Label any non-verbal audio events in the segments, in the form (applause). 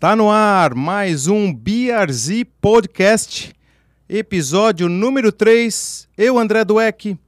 Está no ar mais um BRZ Podcast, episódio número 3. Eu, André Dueck,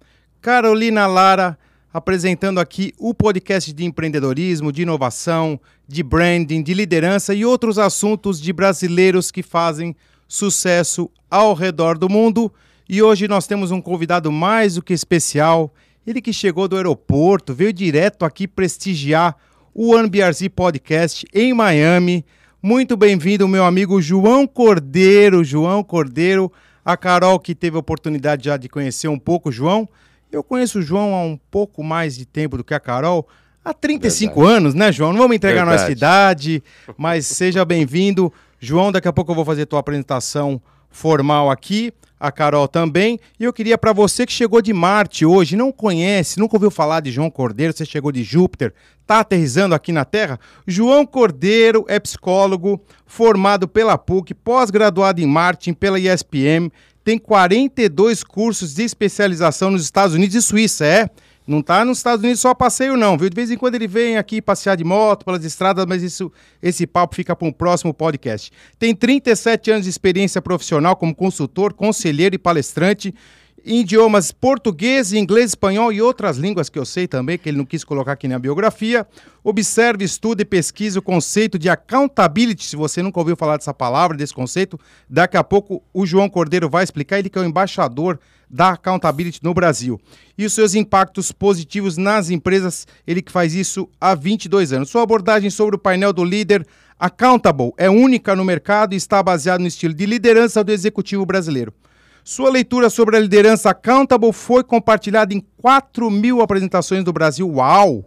Carolina Lara, apresentando aqui o podcast de empreendedorismo, de inovação, de branding, de liderança e outros assuntos de brasileiros que fazem sucesso ao redor do mundo. E hoje nós temos um convidado mais do que especial. Ele que chegou do aeroporto, veio direto aqui prestigiar o OneBRZ Podcast em Miami. Muito bem-vindo, meu amigo João Cordeiro. João Cordeiro, a Carol que teve a oportunidade já de conhecer um pouco o João. Eu conheço o João há um pouco mais de tempo do que a Carol. Há 35 Verdade. anos, né, João? Não vamos entregar Verdade. nossa idade, mas seja bem-vindo. João, daqui a pouco eu vou fazer a tua apresentação formal aqui a Carol também. E eu queria para você que chegou de Marte hoje, não conhece, nunca ouviu falar de João Cordeiro, você chegou de Júpiter, está aterrizando aqui na Terra. João Cordeiro é psicólogo, formado pela PUC, pós-graduado em marketing pela ESPM, tem 42 cursos de especialização nos Estados Unidos e Suíça, é? Não está nos Estados Unidos só passeio, não, viu? De vez em quando ele vem aqui passear de moto pelas estradas, mas isso, esse papo fica para um próximo podcast. Tem 37 anos de experiência profissional como consultor, conselheiro e palestrante em idiomas português, inglês, espanhol e outras línguas que eu sei também, que ele não quis colocar aqui na biografia. Observe, estude e pesquise o conceito de accountability. Se você nunca ouviu falar dessa palavra, desse conceito, daqui a pouco o João Cordeiro vai explicar. Ele que é o embaixador da accountability no Brasil. E os seus impactos positivos nas empresas, ele que faz isso há 22 anos. Sua abordagem sobre o painel do líder Accountable é única no mercado e está baseado no estilo de liderança do executivo brasileiro. Sua leitura sobre a liderança Accountable foi compartilhada em 4 mil apresentações do Brasil. Uau!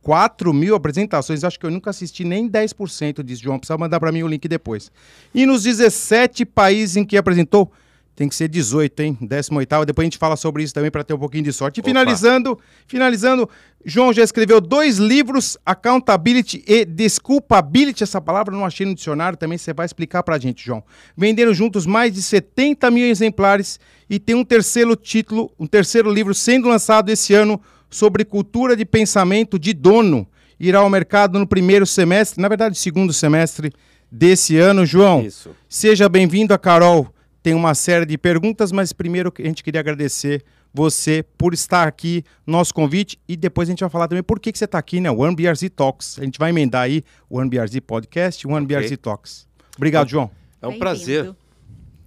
4 mil apresentações, acho que eu nunca assisti nem 10% disso, João. Precisa mandar para mim o link depois. E nos 17 países em que apresentou, tem que ser 18, hein? 18 depois a gente fala sobre isso também para ter um pouquinho de sorte. E finalizando, finalizando, João já escreveu dois livros, Accountability e Desculpability. Essa palavra não achei no dicionário, também você vai explicar para a gente, João. Venderam juntos mais de 70 mil exemplares e tem um terceiro título, um terceiro livro sendo lançado esse ano sobre cultura de pensamento de dono. Irá ao mercado no primeiro semestre, na verdade, segundo semestre desse ano. João, Isso. seja bem-vindo a Carol tem uma série de perguntas, mas primeiro a gente queria agradecer você por estar aqui, nosso convite, e depois a gente vai falar também por que, que você está aqui, né? O OneBRZ Talks. A gente vai emendar aí o OneBRZ Podcast e o OneBRZ okay. Talks. Obrigado, João. É um prazer.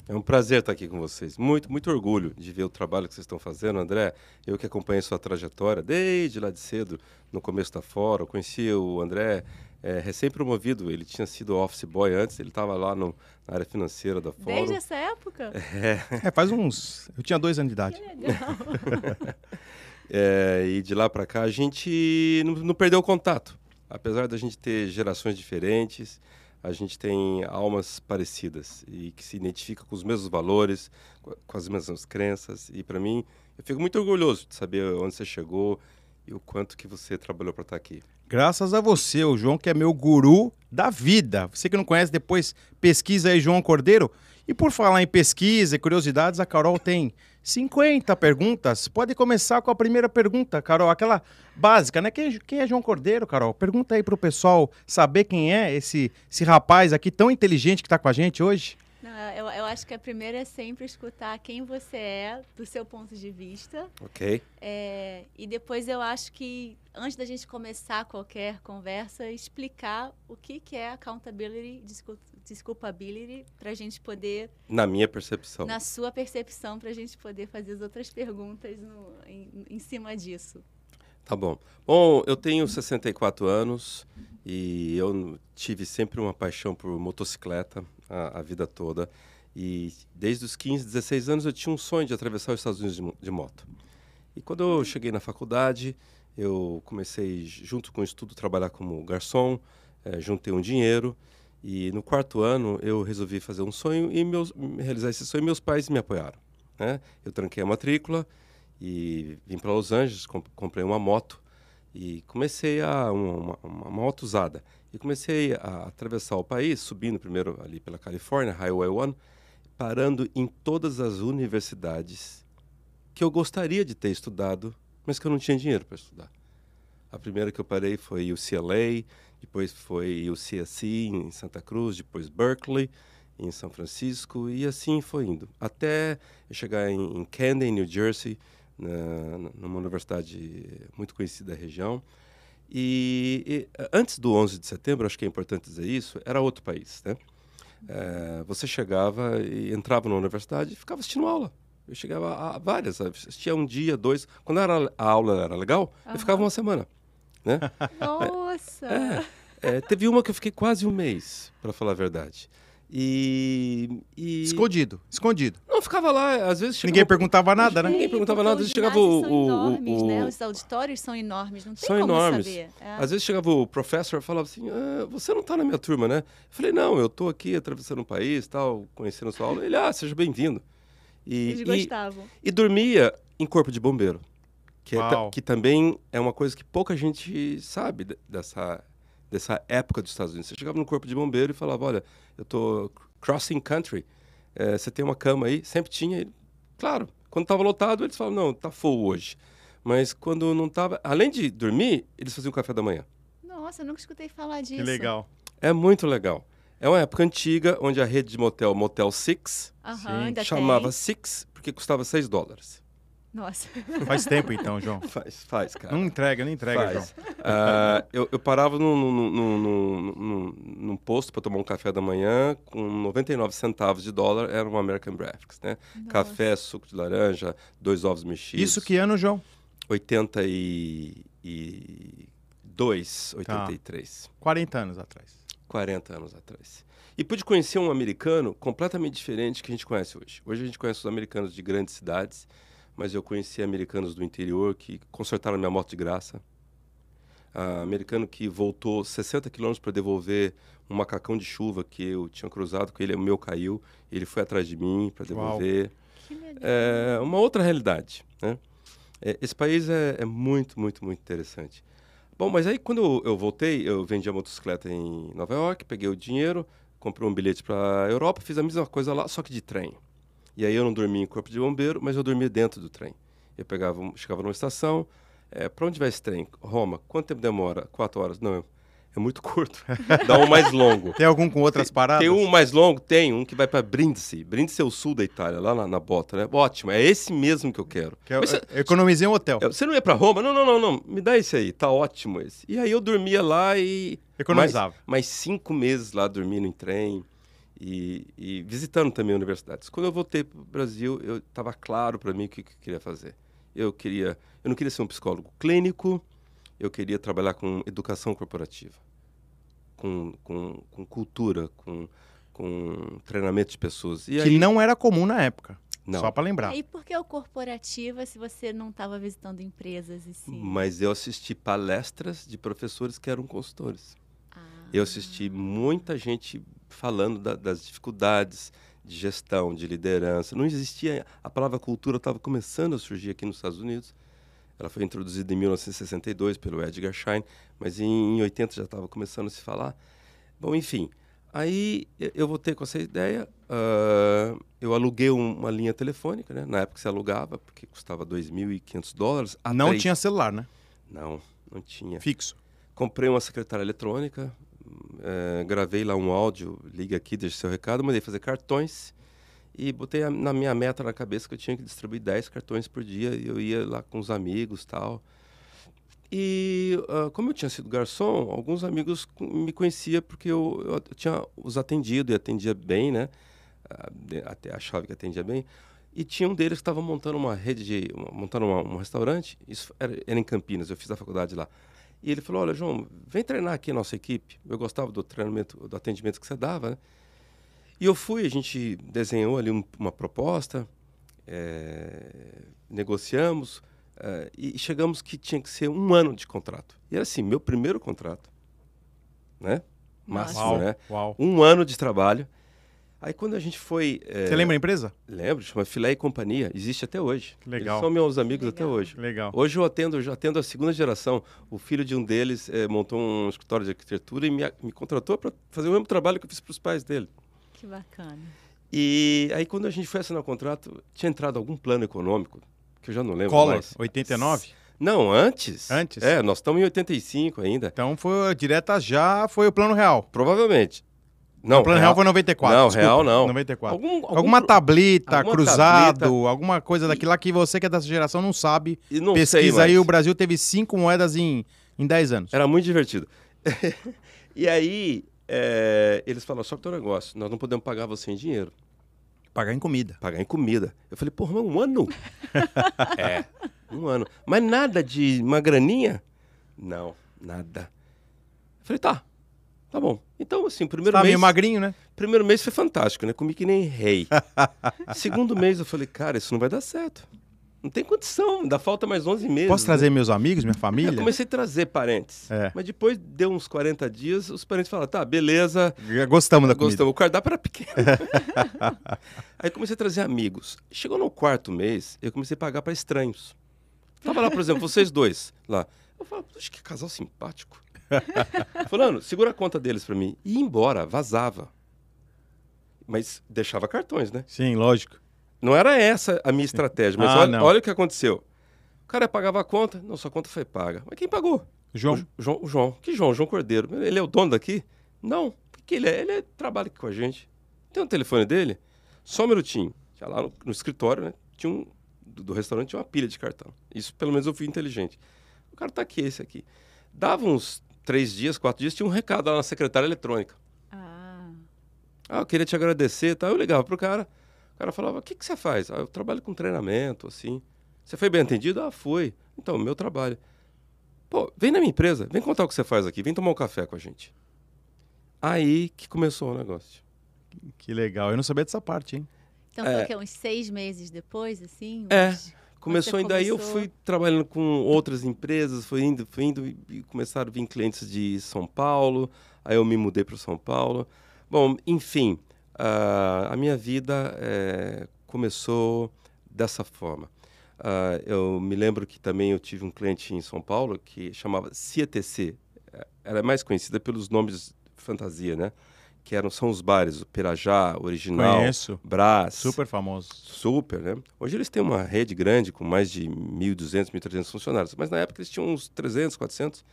É um prazer estar aqui com vocês. Muito, muito orgulho de ver o trabalho que vocês estão fazendo, André. Eu que acompanhei sua trajetória desde lá de cedo, no começo da Fora. Eu conheci o André é, recém-promovido. Ele tinha sido office boy antes, ele estava lá no, na área financeira da Fórum. Desde essa época? É. é. faz uns. Eu tinha dois anos de idade. Que legal. (laughs) é, e de lá para cá a gente não, não perdeu o contato. Apesar da gente ter gerações diferentes, a gente tem almas parecidas e que se identifica com os mesmos valores, com as mesmas crenças. E para mim, eu fico muito orgulhoso de saber onde você chegou e o quanto que você trabalhou para estar aqui. Graças a você, o João, que é meu guru da vida. Você que não conhece, depois pesquisa aí João Cordeiro. E por falar em pesquisa e curiosidades, a Carol tem 50 perguntas. Pode começar com a primeira pergunta, Carol, aquela básica, né? Quem, quem é João Cordeiro, Carol? Pergunta aí para o pessoal saber quem é esse, esse rapaz aqui tão inteligente que está com a gente hoje. Não, eu, eu acho que a primeira é sempre escutar quem você é, do seu ponto de vista. Ok. É, e depois eu acho que, antes da gente começar qualquer conversa, explicar o que, que é accountability, desculpability, para a gente poder. Na minha percepção. Na sua percepção, para a gente poder fazer as outras perguntas no, em, em cima disso. Tá bom. Bom, eu tenho 64 anos e eu tive sempre uma paixão por motocicleta a, a, vida toda. E desde os 15, 16 anos eu tinha um sonho de atravessar os Estados Unidos de, de moto. E quando eu cheguei na faculdade, eu comecei, junto com o estudo, trabalhar como garçom, é, juntei um dinheiro. E no quarto ano eu resolvi fazer um sonho e meus, realizar esse sonho. Meus pais me apoiaram. Né? Eu tranquei a matrícula e vim para Los Angeles, comp comprei uma moto e comecei a uma, uma, uma moto usada. E comecei a atravessar o país, subindo primeiro ali pela Califórnia, Highway 1, parando em todas as universidades que eu gostaria de ter estudado, mas que eu não tinha dinheiro para estudar. A primeira que eu parei foi UCLA, depois foi o CSC em Santa Cruz, depois Berkeley em São Francisco e assim foi indo até eu chegar em, em Camden, New Jersey, na, numa universidade muito conhecida da região. E, e, antes do 11 de setembro, acho que é importante dizer isso, era outro país, né? É, você chegava e entrava na universidade e ficava assistindo aula. Eu chegava a, várias, assistia um dia, dois. Quando era, a aula era legal, uhum. eu ficava uma semana. Né? Nossa! É, é, teve uma que eu fiquei quase um mês, para falar a verdade. E, e, Escondido, escondido. Não, ficava lá, às vezes... Ninguém perguntava nada, né? Ninguém perguntava nada, às vezes chegava o... São enormes, o, né? Os auditórios são enormes, não tem são como enormes. saber. É. Às vezes chegava o professor e falava assim, ah, você não está na minha turma, né? Eu falei, não, eu estou aqui atravessando um país, tal, conhecendo sua aula. Ele, ah, seja bem-vindo. E, Eles gostavam. E, e dormia em corpo de bombeiro. Que, é, que também é uma coisa que pouca gente sabe dessa, dessa época dos Estados Unidos. Você chegava no corpo de bombeiro e falava, olha, eu estou crossing country, é, você tem uma cama aí? Sempre tinha. Claro, quando estava lotado, eles falavam, não, está full hoje. Mas quando não estava, além de dormir, eles faziam café da manhã. Nossa, eu nunca escutei falar disso. Que legal. É muito legal. É uma época antiga, onde a rede de motel, Motel Six, uhum, chamava tem. Six, porque custava 6 dólares. Nossa. (laughs) Faz tempo então, João. Faz, faz, cara. Não entrega, não entrega, faz. João. Uh, eu, eu, parava num, num, num, num, num posto para tomar um café da manhã com 99 centavos de dólar, era um American Breakfast, né? Nossa. Café, suco de laranja, dois ovos mexidos. Isso que ano, João? 82, 83. Tá. 40 anos atrás. 40 anos atrás. E pude conhecer um americano completamente diferente que a gente conhece hoje. Hoje a gente conhece os americanos de grandes cidades, mas eu conheci americanos do interior que consertaram minha moto de graça. Uh, americano que voltou 60 quilômetros para devolver um macacão de chuva que eu tinha cruzado com ele, o meu caiu, ele foi atrás de mim para devolver. É uma outra realidade, né? É, esse país é, é, muito, muito, muito interessante. Bom, mas aí quando eu, eu, voltei, eu vendi a motocicleta em Nova York, peguei o dinheiro, comprei um bilhete para a Europa, fiz a mesma coisa lá, só que de trem. E aí eu não dormia em corpo de bombeiro, mas eu dormia dentro do trem. Eu pegava, chegava numa estação, é, para onde vai esse trem? Roma. Quanto tempo demora? Quatro horas. Não, é muito (laughs) curto. Dá um mais longo. Tem algum com outras tem, paradas? Tem um mais longo? Tem, um que vai para Brindisi. Brindisi é o sul da Itália, lá na, na, bota, né? Ótimo, é esse mesmo que eu quero. Que eu, você, economizei um hotel. É, você não ia para Roma? Não, não, não, não. Me dá esse aí, tá ótimo esse. E aí eu dormia lá e... Economizava. Mais, mais cinco meses lá dormindo em trem e, e visitando também universidades. Quando eu voltei para o Brasil, eu estava claro para mim o que, que eu queria fazer. Eu queria, eu não queria ser um psicólogo clínico, eu queria trabalhar com educação corporativa, com, com, com cultura, com, com treinamento de pessoas. E que aí... não era comum na época. Não. Só para lembrar. E por que o corporativa se você não estava visitando empresas e sim? Mas eu assisti palestras de professores que eram consultores. Ah. Eu assisti muita gente falando da, das dificuldades de gestão, de liderança. Não existia. A palavra cultura estava começando a surgir aqui nos Estados Unidos. Ela foi introduzida em 1962 pelo Edgar Schein, mas em, em 80 já estava começando a se falar. Bom, enfim. Aí eu voltei com essa ideia. Uh, eu aluguei um, uma linha telefônica, né? Na época você alugava, porque custava 2.500 dólares. Não 3... tinha celular, né? Não, não tinha. Fixo. Comprei uma secretária eletrônica, é, gravei lá um áudio, liga aqui, deixa seu recado, mandei fazer cartões e botei a, na minha meta na cabeça que eu tinha que distribuir 10 cartões por dia e eu ia lá com os amigos tal. E uh, como eu tinha sido garçom, alguns amigos me conheciam porque eu, eu, tinha os atendido e atendia bem, né? Uh, até achava que atendia bem. E tinha um deles que estava montando uma rede de. montando uma, um restaurante. Isso era, era em Campinas, eu fiz a faculdade lá. E ele falou: Olha, João, vem treinar aqui a nossa equipe. Eu gostava do treinamento, do atendimento que você dava, né? E eu fui, a gente desenhou ali um, uma proposta, é, negociamos é, e chegamos que tinha que ser um ano de contrato. E era assim, meu primeiro contrato, né? Máximo, uau, né? Uau. Um ano de trabalho. Aí quando a gente foi. É... Você lembra a empresa? Lembro, chama Filé e Companhia. Existe até hoje. Legal. Eles são meus amigos Legal. até hoje. Legal. Hoje eu atendo, eu já atendo a segunda geração. O filho de um deles é, montou um escritório de arquitetura e me, me contratou para fazer o mesmo trabalho que eu fiz para os pais dele. Que bacana. E aí quando a gente foi assinar o contrato, tinha entrado algum plano econômico, que eu já não lembro Collor, mais. 89? Não, antes. Antes? É, nós estamos em 85 ainda. Então foi direta já, foi o plano real. Provavelmente. Não, o plano real, foi 94. Não, desculpa, real não. 94. Algum, algum Alguma tablita, alguma cruzado, tableta. alguma coisa daquilo lá que você que é dessa geração não sabe. E não sei Pesquisa aí, mais. o Brasil teve cinco moedas em, em 10 anos. Era muito divertido. (laughs) e aí, é, eles falaram, só que tem um negócio, nós não podemos pagar você em dinheiro, Pagar em comida. pagar em comida. Eu falei, porra, mas um ano? (laughs) é, um ano. Mas nada de uma graninha? Não, nada. Eu falei, tá, tá bom. Então, assim, primeiro Tá mês... meio magrinho, né? Primeiro mês foi fantástico, né? Comi que nem rei. (laughs) Segundo mês eu falei, cara, isso não vai dar certo. Não tem condição, ainda falta mais 11 meses. Posso né? trazer meus amigos, minha Eu família? comecei a trazer parentes. É. Mas depois deu uns 40 dias, os parentes falaram, tá, beleza, Gostamos da comida. gostamos. O cardápio era pequeno. (laughs) Aí comecei a trazer amigos. Chegou no quarto mês, eu comecei a pagar para estranhos. Tava lá, por exemplo, vocês dois lá. Eu falava, puxa, que casal simpático. (laughs) Fulano, segura a conta deles para mim. E ia embora, vazava. Mas deixava cartões, né? Sim, lógico. Não era essa a minha estratégia, mas Ah, olha, olha o que aconteceu. O cara pagava a conta, não, sua conta foi paga. Mas quem pagou? João, O João, o João. Que João? João Cordeiro. Ele é o dono daqui? Não. O que, ele é? Ele é- trabalha aqui com a gente. Tem o telefone dele? Só um minutinho. Já lá no, no escritório, né? Tinha um, do, do restaurante tinha uma pilha de cartão. Isso, pelo menos, eu fui inteligente. O cara tá aqui, esse aqui. Dava uns três dias, quatro dias, tinha um recado lá na secretária eletrônica. Ah, Ah, eu queria te agradecer, tá? Eu ligava pro cara. O cara falava, o que, que você faz? Ah, eu trabalho com treinamento, assim. Você foi bem atendido? Ah, foi. Então, meu trabalho. Pô, vem na minha empresa, vem contar o que você faz aqui, vem tomar um café com a gente. Aí que começou o negócio. que legal. Eu não sabia dessa parte, hein? então É. foi o quê? Uns seis meses depois, assim? É. Começou e daí eu fui trabalhando com outras empresas, fui indo, fui indo e começaram a vir clientes de São Paulo, aí eu me mudei para São Paulo. Bom, enfim, ah, a minha vida eh, começou dessa forma. Ah, eu me lembro que também eu tive um cliente em São Paulo que chamava CETC. Eh, Ela é mais conhecida pelos nomes fantasia, né? Que eram, são os bares, o Pirajá, Original, Conheço. Brás. Super famoso. Super, né? Hoje eles têm uma rede grande com mais de 1.200, 1.300 funcionários, mas na época eles tinham uns 300, 400.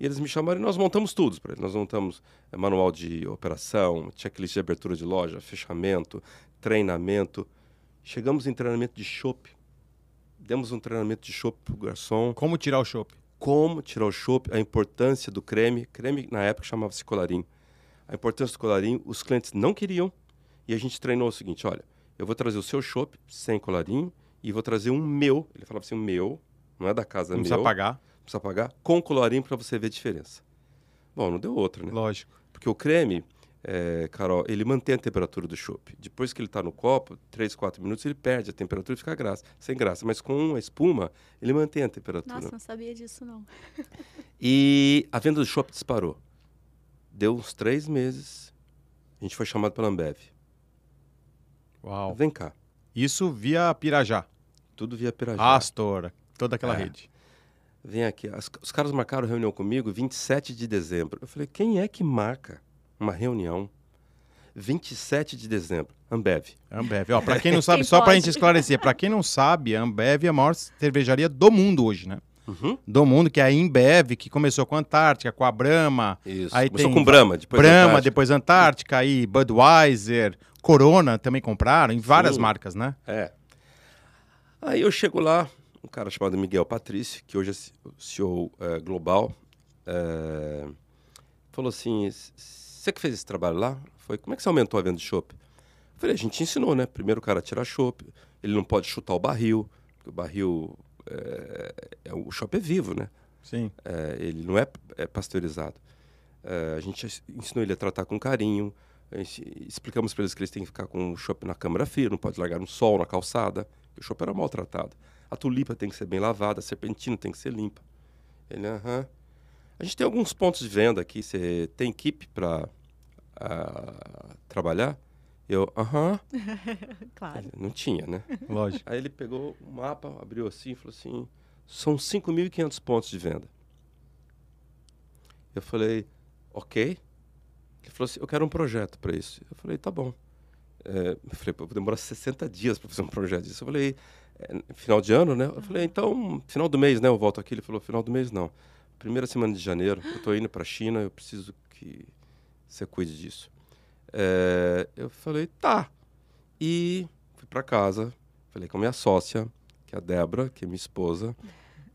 E eles me chamaram e nós montamos tudo para eles. Nós montamos eh, manual de operação, checklist de abertura de loja, fechamento, treinamento. Chegamos em treinamento de chopp. Demos um treinamento de chopp para o garçom. Como tirar o chopp? Como tirar o chopp, a importância do creme. Creme, na época, chamava-se colarinho. A importância do colarinho, os clientes não queriam. E a gente treinou o seguinte, olha, eu vou trazer o seu chopp sem colarinho e vou trazer um meu. Ele falava assim, um meu, não é da casa, é Não meu. precisa pagar. Precisa pagar, com colarinho para você ver a diferença. Bom, não deu outra, né? Lógico. Porque o creme, é, Carol, ele mantém a temperatura do chopp. Depois que ele está no copo, 3, 4 minutos, ele perde a temperatura e fica graça, sem graça. Mas com a espuma, ele mantém a temperatura. Nossa, não sabia disso, não. E a venda do shopping disparou. Deu uns três meses, a gente foi chamado pela Ambev. Uau. Vem cá, Isso via Pirajá. tudo via Pirajá. Astor, toda aquela É. rede. Vem aqui. As- os caras marcaram reunião comigo 27 de dezembro. Eu falei, quem é que marca uma reunião 27 de dezembro? Ambev. Ambev. Ó, pra quem não (laughs) sabe, Quem só pra pode? gente esclarecer, pra quem não sabe, a Ambev é a maior cervejaria do mundo hoje, né? Uhum. Do mundo, que é a Imbev, que começou com a Antártica, com a Brahma, Isso. Aí Começou tem com Brahma, depois Brahma, Antártica. depois Antártica, aí Budweiser, Corona também compraram, em várias Sim. marcas, né? É. Aí eu chego lá, um cara chamado Miguel Patrício, que hoje é CEO eh, global, eh, falou assim: você que fez esse trabalho lá? Foi, como é que você aumentou a venda de chopp? Eu falei, a gente ensinou, né? Primeiro o cara tira chopp, ele não pode chutar o barril, porque o barril, é, o chopp é vivo, né? Sim. É, ele não é, é pasteurizado. É, a gente ensinou ele a tratar com carinho. explicamos para eles que eles têm que ficar com o chopp na câmara fria, não pode largar no sol, na calçada. O chopp era maltratado. A tulipa tem que ser bem lavada, a serpentina tem que ser limpa. Ele, aham. A gente tem alguns pontos de venda aqui. Você tem equipe para trabalhar? Eu, aham. (laughs) Claro. Ele, Não tinha, né? Lógico. Aí ele pegou o mapa, abriu assim e falou assim: são 5.500 pontos de venda. Eu falei: ok. Ele falou assim: eu quero um projeto para isso. Eu falei: tá bom. É, eu falei: "Pô, vou demorar 60 dias para fazer um projeto disso. Eu falei: é, final de ano, né? Eu falei, então, final do mês, né? Eu volto aqui. Ele falou, final do mês não. Primeira semana de janeiro, eu tô indo para a China, eu preciso que você cuide disso. É, eu falei, tá. E fui para casa, falei com a minha sócia, que é a Débora, que é minha esposa,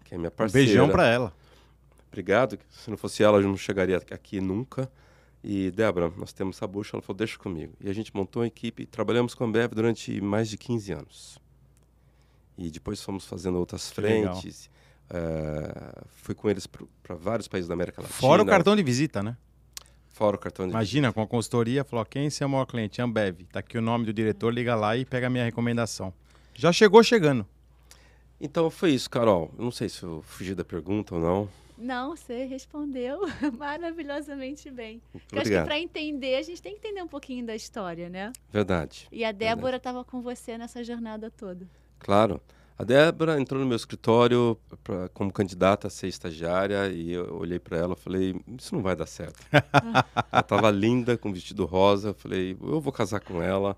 que é minha Um parceira. beijão pra ela. Obrigado. Se não fosse ela, eu não chegaria aqui nunca. E, Débora, nós temos essa bucha. Ela falou, deixa comigo. E a gente montou uma equipe. Trabalhamos com a Ambev durante mais de 15 anos. E depois fomos fazendo outras Que frentes. Eh, fui com eles para vários países da América Latina. Fora o cartão de visita, né? Fora o cartão de Imagina, com a consultoria, falou, quem é seu maior cliente? Ambev. Tá aqui o nome do diretor, liga lá e pega a minha recomendação. Já chegou chegando. Então foi isso, Carol. Não sei se eu fugi da pergunta ou não. Não, você respondeu (laughs) maravilhosamente bem. Eu acho que para entender, a gente tem que entender um pouquinho da história, né? Verdade. E a Débora estava com você nessa jornada toda. Claro. A Débora entrou no meu escritório pra, como candidata a ser estagiária e eu olhei para ela e falei, isso não vai dar certo. (laughs) ela estava linda, com vestido rosa. Eu falei, eu vou casar com ela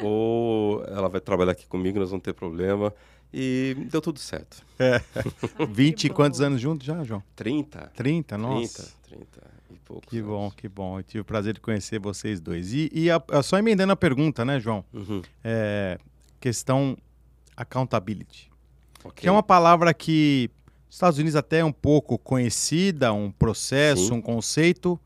ou ela vai trabalhar aqui comigo, nós vamos ter problema. E deu tudo certo. (laughs) Ah, 20 e quantos bom. anos juntos já, João? 30, 30, nossa. 30, 30 e poucos Que bom, anos. que bom. Eu tive o prazer de conhecer vocês dois. E, e a- a- só emendando a pergunta, né, João? Uhum. É, questão accountability. Ok. Que é uma palavra que nos Estados Unidos até é um pouco conhecida, um processo, Sim. um conceito.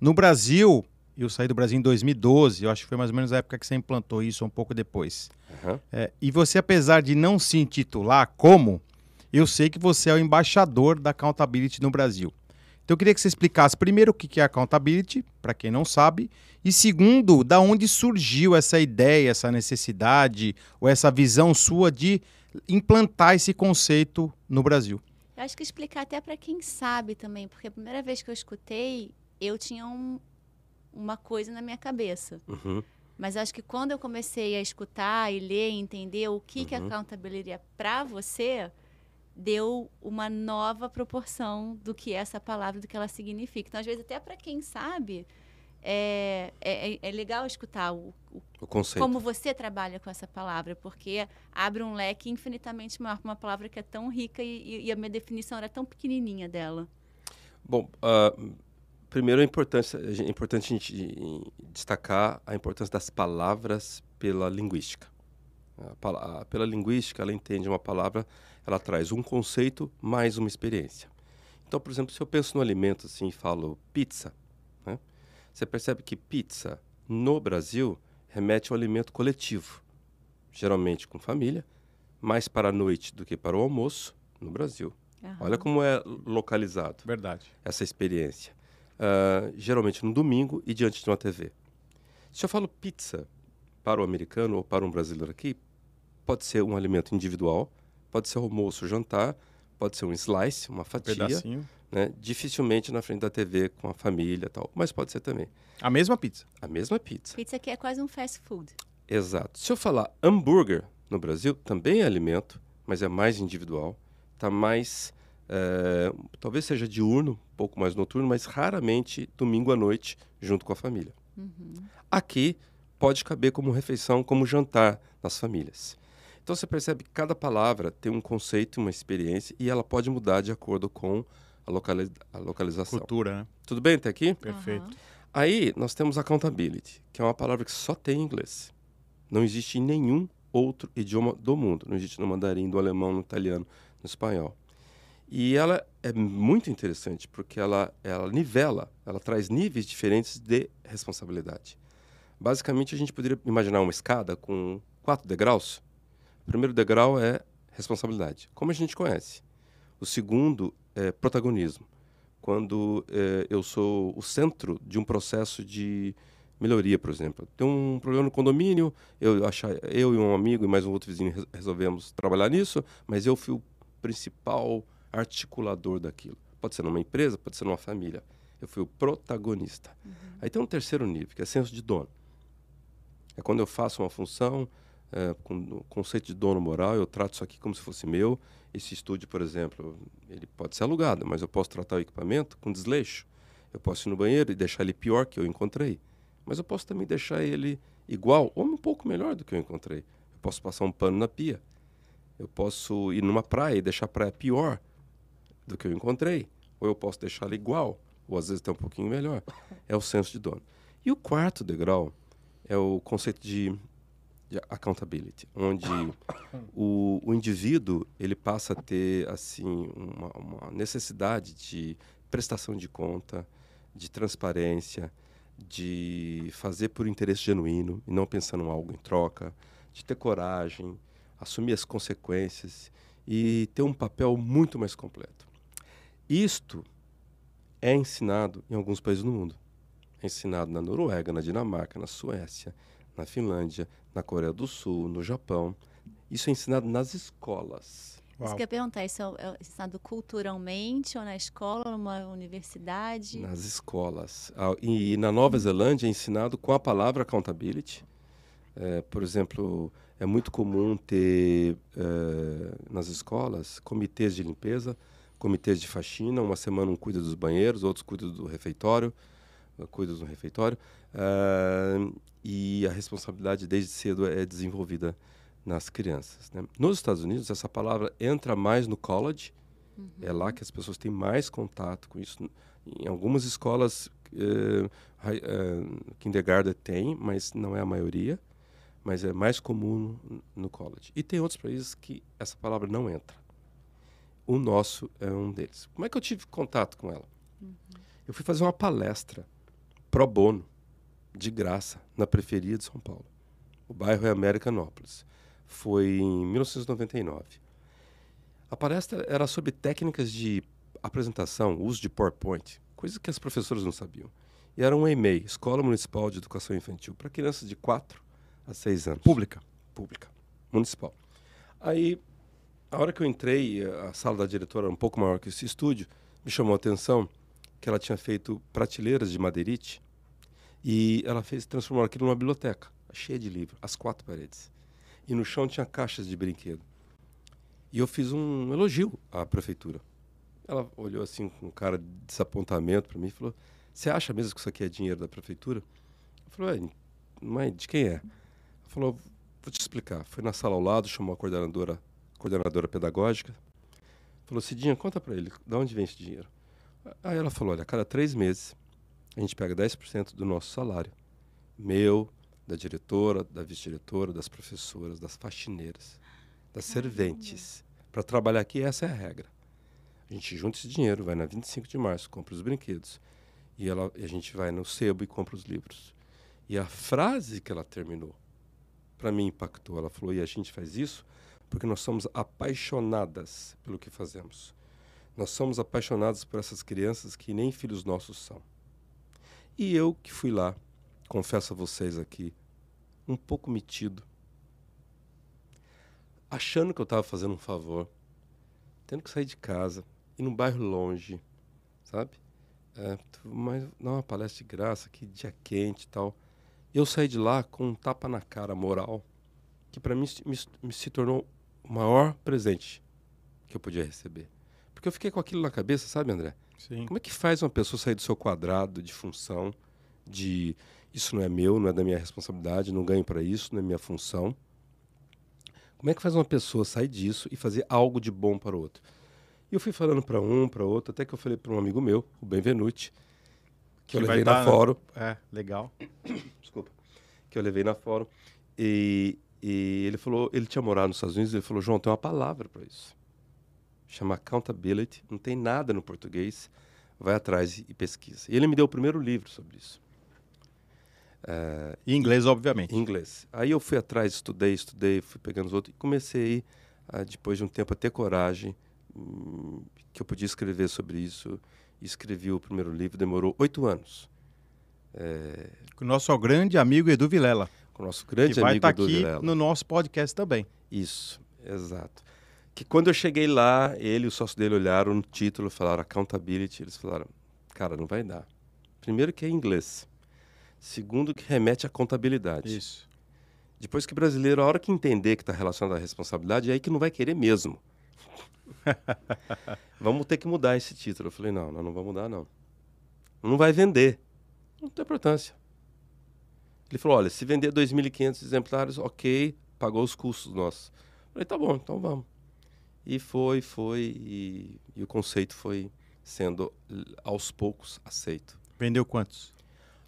No Brasil, eu saí do Brasil em 2012, eu acho que foi mais ou menos a época que você implantou isso, um pouco depois. Aham. É, e você, apesar de não se intitular como, eu sei que você é o embaixador da accountability no Brasil. Então eu queria que você explicasse primeiro o que que é accountability, para quem não sabe, e segundo, da onde surgiu essa ideia, essa necessidade ou essa visão sua de implantar esse conceito no Brasil. Eu acho que explicar até para quem sabe também, porque a primeira vez que eu escutei, eu tinha um- uma coisa na minha cabeça. Uhum. Mas acho que quando eu comecei a escutar e ler e entender o que, que Uhum. accountability é para você, deu uma nova proporção do que é essa palavra, do que ela significa. Então, às vezes, até para quem sabe, é, é, é legal escutar o, o- O conceito. como você trabalha com essa palavra, porque abre um leque infinitamente maior para uma palavra que é tão rica e, e a minha definição era tão pequenininha dela. Bom, ah, primeiro é importante, é importante a gente destacar a importância das palavras pela linguística. A a- pela linguística, ela entende uma palavra, ela traz um conceito mais uma experiência. Então, por exemplo, se eu penso no alimento assim e falo pizza? Você percebe que pizza no Brasil remete ao alimento coletivo, geralmente com família, mais para a noite do que para o almoço no Brasil. Olha como é localizado Verdade. essa experiência. Ah, geralmente no domingo e diante de uma TV. Se eu falo pizza para o americano ou para um brasileiro aqui, pode ser um alimento individual, pode ser almoço, jantar, pode ser um slice, uma fatia, Pedacinho. Né? dificilmente na frente da TV com a família tal, mas pode ser também. A mesma pizza. A mesma pizza. Pizza que é quase um fast food. Exato. Se eu falar hambúrguer no Brasil, também é alimento, mas é mais individual, está mais. eh, talvez seja diurno, um pouco mais noturno, mas raramente domingo à noite junto com a família. Uhum. Aqui pode caber como refeição, como jantar nas famílias. Então você percebe que cada palavra tem um conceito, uma experiência e ela pode mudar de acordo com a, a localização. Cultura, né? Tudo bem até aqui? Perfeito. Aham. Aí nós temos accountability, que é uma palavra que só tem em inglês. Não existe em nenhum outro idioma do mundo. Não existe no mandarim, no alemão, no italiano, no espanhol. E ela é muito interessante porque ela, ela nivela, ela traz níveis diferentes de responsabilidade. Basicamente, a gente poderia imaginar uma escada com quatro degraus. O primeiro degrau é responsabilidade, como a gente conhece. O segundo é protagonismo, quando eh, eu sou o centro de um processo de melhoria, por exemplo. Tem um problema no condomínio, eu, achar, eu e um amigo e mais um outro vizinho res- resolvemos trabalhar nisso, mas eu fui o principal articulador daquilo. Pode ser numa empresa, pode ser numa família. Eu fui o protagonista. Aí tem um terceiro nível, que é senso de dono. É quando eu faço uma função é, com o conceito de dono moral, eu trato isso aqui como se fosse meu. Esse estúdio, por exemplo, ele pode ser alugado, mas eu posso tratar o equipamento com desleixo. Eu posso ir no banheiro e deixar ele pior que eu encontrei. Mas eu posso também deixar ele igual ou um pouco melhor do que eu encontrei. Eu posso passar um pano na pia. Eu posso ir numa praia e deixar a praia pior do que eu encontrei. Ou eu posso deixá-la igual, ou às vezes até um pouquinho melhor. É o senso de dono. E o quarto degrau é o conceito de, de accountability, onde o, o, indivíduo ele passa a ter assim uma, uma necessidade de prestação de conta, de transparência, de fazer por interesse genuíno e não pensando em algo em troca, de ter coragem, assumir as consequências e ter um papel muito mais completo. Isto é ensinado em alguns países do mundo. É ensinado na Noruega, na Dinamarca, na Suécia, na Finlândia, na Coreia do Sul, no Japão. Isso é ensinado nas escolas. Uau. Isso que eu ia perguntar, isso é ensinado culturalmente ou na escola ou numa universidade? Nas escolas. E, e na Nova Zelândia é ensinado com a palavra accountability. É, por exemplo, é muito comum ter é, nas escolas comitês de limpeza, comitês de faxina. Uma semana um cuida dos banheiros, outros cuida do refeitório, cuida do refeitório. Uh, e a responsabilidade desde cedo é desenvolvida nas crianças. Né? Nos Estados Unidos, essa palavra entra mais no college. Uhum. É lá que as pessoas têm mais contato com isso. Em algumas escolas, uh, uh, kindergarten tem, mas não é a maioria mas é mais comum no, no college. E tem outros países que essa palavra não entra. O nosso é um deles. Como é que eu tive contato com ela? Uhum. Eu fui fazer uma palestra pro bono, de graça, na periferia de São Paulo. O bairro é Americanópolis. Foi em 1999. A palestra era sobre técnicas de apresentação, uso de PowerPoint, coisas que as professoras não sabiam. E era um EMEI, Escola Municipal de Educação Infantil, para crianças de 4 há seis anos. Pública? Pública, municipal. Aí, a hora que eu entrei, a sala da diretora era um pouco maior que esse estúdio, me chamou a atenção que ela tinha feito prateleiras de madeirite e ela fez transformar aquilo numa biblioteca, cheia de livros, as quatro paredes. E no chão tinha caixas de brinquedo. E eu fiz um elogio à prefeitura. Ela olhou assim com cara de desapontamento para mim e falou: Você acha mesmo que isso aqui é dinheiro da prefeitura? Eu falei: Mas de quem é? falou, vou te explicar. Foi na sala ao lado, chamou a coordenadora, coordenadora pedagógica. Falou, Cidinha, conta para ele, de onde vem esse dinheiro? Aí ela falou, olha, a cada três meses a gente pega 10% do nosso salário. Meu, da diretora, da vice-diretora, das professoras, das faxineiras, das serventes. Para trabalhar aqui, essa é a regra. A gente junta esse dinheiro, vai na 25 de março, compra os brinquedos. E, ela, e a gente vai no sebo e compra os livros. E a frase que ela terminou para mim impactou. Ela falou: e a gente faz isso porque nós somos apaixonadas pelo que fazemos. Nós somos apaixonados por essas crianças que nem filhos nossos são. E eu que fui lá, confesso a vocês aqui, um pouco metido, achando que eu estava fazendo um favor, tendo que sair de casa, ir num bairro longe, sabe? É, mas não uma palestra de graça, que dia quente e tal. Eu saí de lá com um tapa na cara moral, que para mim me, me, se tornou o maior presente que eu podia receber. Porque eu fiquei com aquilo na cabeça, sabe, André? Sim. Como é que faz uma pessoa sair do seu quadrado de função, de isso não é meu, não é da minha responsabilidade, não ganho para isso, não é minha função? Como é que faz uma pessoa sair disso e fazer algo de bom para o outro? E eu fui falando para um, para outro, até que eu falei para um amigo meu, o Benvenuti, que, que eu levei na fórum. É, legal. (coughs) Desculpa. Que eu levei na fórum. E, e ele falou, ele tinha morado nos Estados Unidos, ele falou, João, tem uma palavra para isso. Chama accountability, não tem nada no português, vai atrás e pesquisa. E ele me deu o primeiro livro sobre isso. Uh, em inglês, obviamente. Em inglês. Aí eu fui atrás, estudei, estudei, fui pegando os outros e comecei, uh, depois de um tempo, a ter coragem um, que eu podia escrever sobre isso escrevi o primeiro livro, demorou oito anos. É... Com o nosso grande amigo Edu Vilela. Com o nosso grande que amigo vai tá Edu aqui Vilela. no nosso podcast também. Isso, exato. Que quando eu cheguei lá, ele e o sócio dele olharam no título, falaram accountability, eles falaram, cara, não vai dar. Primeiro que é inglês. Segundo que remete à contabilidade. Isso. Depois que brasileiro, a hora que entender que está relacionado à responsabilidade, é aí que não vai querer mesmo. (laughs) vamos ter que mudar esse título. Eu falei, não, não, não vamos mudar, não. Não vai vender. Não tem importância. Ele falou, olha, se vender 2.500 exemplares, ok, pagou os custos nossos. Falei, tá bom, então vamos. E foi, foi, e, e o conceito foi sendo aos poucos aceito. Vendeu quantos?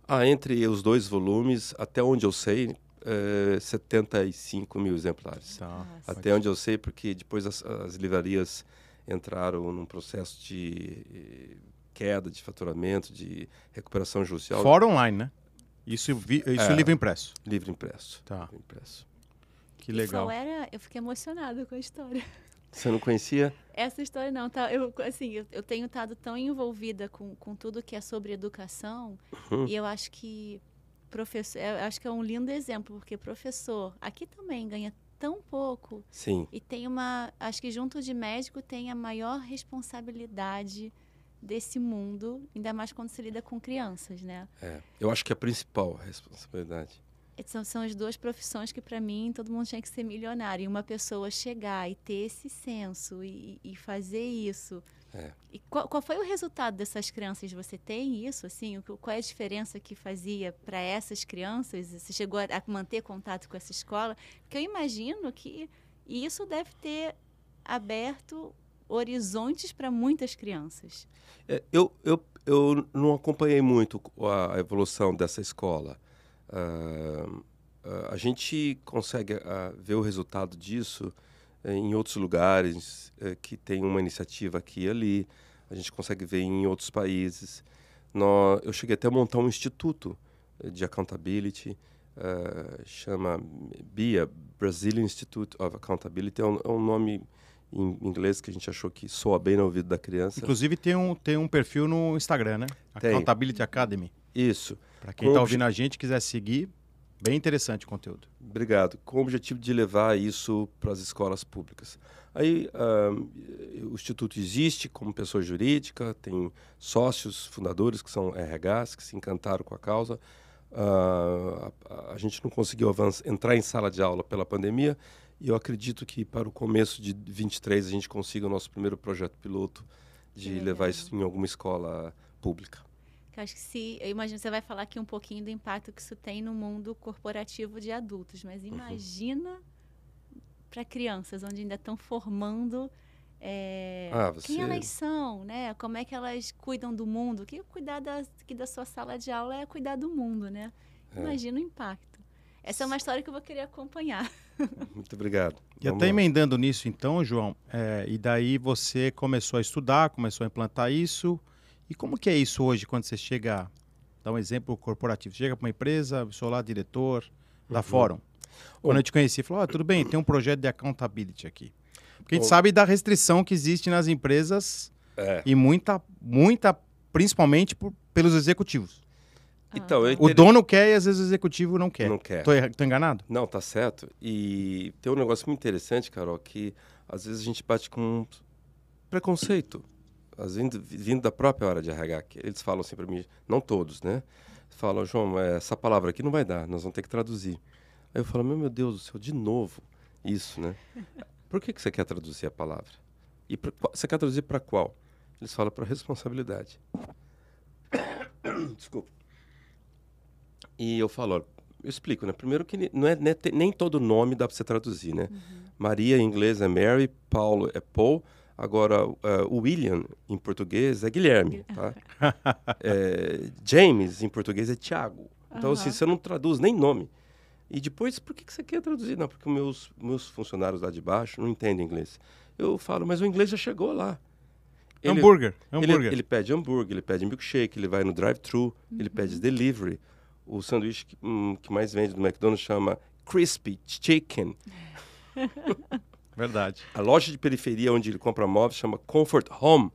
Ah, entre os dois volumes, até onde eu sei, é, 75 mil exemplares. Tá. Até onde eu sei, porque depois as, as livrarias entraram num processo de eh, queda de faturamento, de recuperação judicial. Fora online, né? Isso, vi, isso É. livro impresso. Livro impresso. Tá. Livro impresso. Que E legal. qual era? Eu fiquei emocionada com a história. Você não conhecia? Essa história não, tá? Eu, assim, eu, eu tenho estado tão envolvida com, com tudo que é sobre educação Uhum. e eu acho que professor, eu acho que é um lindo exemplo, porque professor aqui também ganha tão pouco Sim. e tem uma, acho que junto de médico tem a maior responsabilidade desse mundo, ainda mais quando se lida com crianças, né? É. Eu acho que é a principal responsabilidade. São, são as duas profissões que, para mim, todo mundo tinha que ser milionário. E uma pessoa chegar e ter esse senso e, e fazer isso. É. E qual, qual foi o resultado dessas crianças? Você tem isso? Assim, o qual é a diferença que fazia para essas crianças? Você chegou a, a manter contato com essa escola? Porque eu imagino que isso deve ter aberto horizontes para muitas crianças. É, eu, eu, eu não acompanhei muito a evolução dessa escola. Ah, ah, a gente consegue ah, ver o resultado disso eh, em outros lugares eh, que tem uma iniciativa aqui e ali. A gente consegue ver em outros países. Nó- eu cheguei até a montar um instituto eh, de accountability, ah, chama BIA, Brazilian Institute of Accountability. É um, é um nome em inglês que a gente achou que soa bem no ouvido da criança. Inclusive tem um, tem um perfil no Instagram, né? Tem. Accountability Academy. Isso. Para quem está obje- ouvindo a gente quiser seguir, bem interessante o conteúdo. Obrigado. Com o objetivo de levar isso para as escolas públicas. Aí ah, o Instituto existe como pessoa jurídica, tem sócios, fundadores que são RHs, que se encantaram com a causa. Ah, a, a gente não conseguiu avançar, entrar em sala de aula pela pandemia e eu acredito que para o começo de 23 a gente consiga o nosso primeiro projeto piloto de levar isso em alguma escola pública. Que acho que se. Eu imagino que você vai falar aqui um pouquinho do impacto que isso tem no mundo corporativo de adultos, mas imagina para crianças, onde ainda estão formando. é, Ah, Quem você- elas são, né? Como é que elas cuidam do mundo? Que cuidar da, aqui da sua sala de aula é cuidar do mundo, né? É. Imagina o impacto. Essa é uma história que eu vou querer acompanhar. (laughs) Muito obrigado. E Vamos até lá. emendando nisso, então, João, é, e daí você começou a estudar, começou a implantar isso. E como que é isso hoje, quando você chega, dá um exemplo corporativo, chega para uma empresa, sou lá diretor da Uhum. Fórum. Quando eu te conheci, falou, ah, tudo bem, tem um projeto de accountability aqui. Porque a gente sabe da restrição que existe nas empresas É. e muita, muita, principalmente por- pelos executivos. Então, eu O entendo- dono quer e às vezes o executivo não quer. não quer. Tô, erra- tô enganado? Não, tá certo. E tem um negócio muito interessante, Carol, que às vezes a gente bate com um preconceito. Às vezes vindo da própria hora de RH. que Eles falam assim para mim, não todos, né? Falam, João, é, essa palavra aqui não vai dar, nós vamos ter que traduzir. Aí eu falo, meu, meu Deus do céu, de novo isso, né? (laughs) Por que, que você quer traduzir a palavra? E pra você quer traduzir para qual? Eles falam para responsabilidade. (coughs) Desculpa. E eu falo, olha, eu explico, né? Primeiro que não é, né, te- nem todo nome dá para você traduzir, né? Maria em inglês é Mary, Paulo é Paul, agora o William em português é Guilherme, tá? (laughs) É, James em português é Tiago. Então, assim, Aham. você não traduz nem nome. E depois, por que, que você quer traduzir? Não, porque meus, meus funcionários lá de baixo não entendem inglês. Eu falo, mas o inglês já chegou lá. Ele- hambúrguer, ele, hambúrguer. ele pede hambúrguer, ele pede milkshake, ele vai no drive-thru, ele pede delivery. O sanduíche que, hum, que mais vende do McDonald's chama Crispy Chicken. (laughs) Verdade. A loja de periferia onde ele compra móveis chama Comfort Home,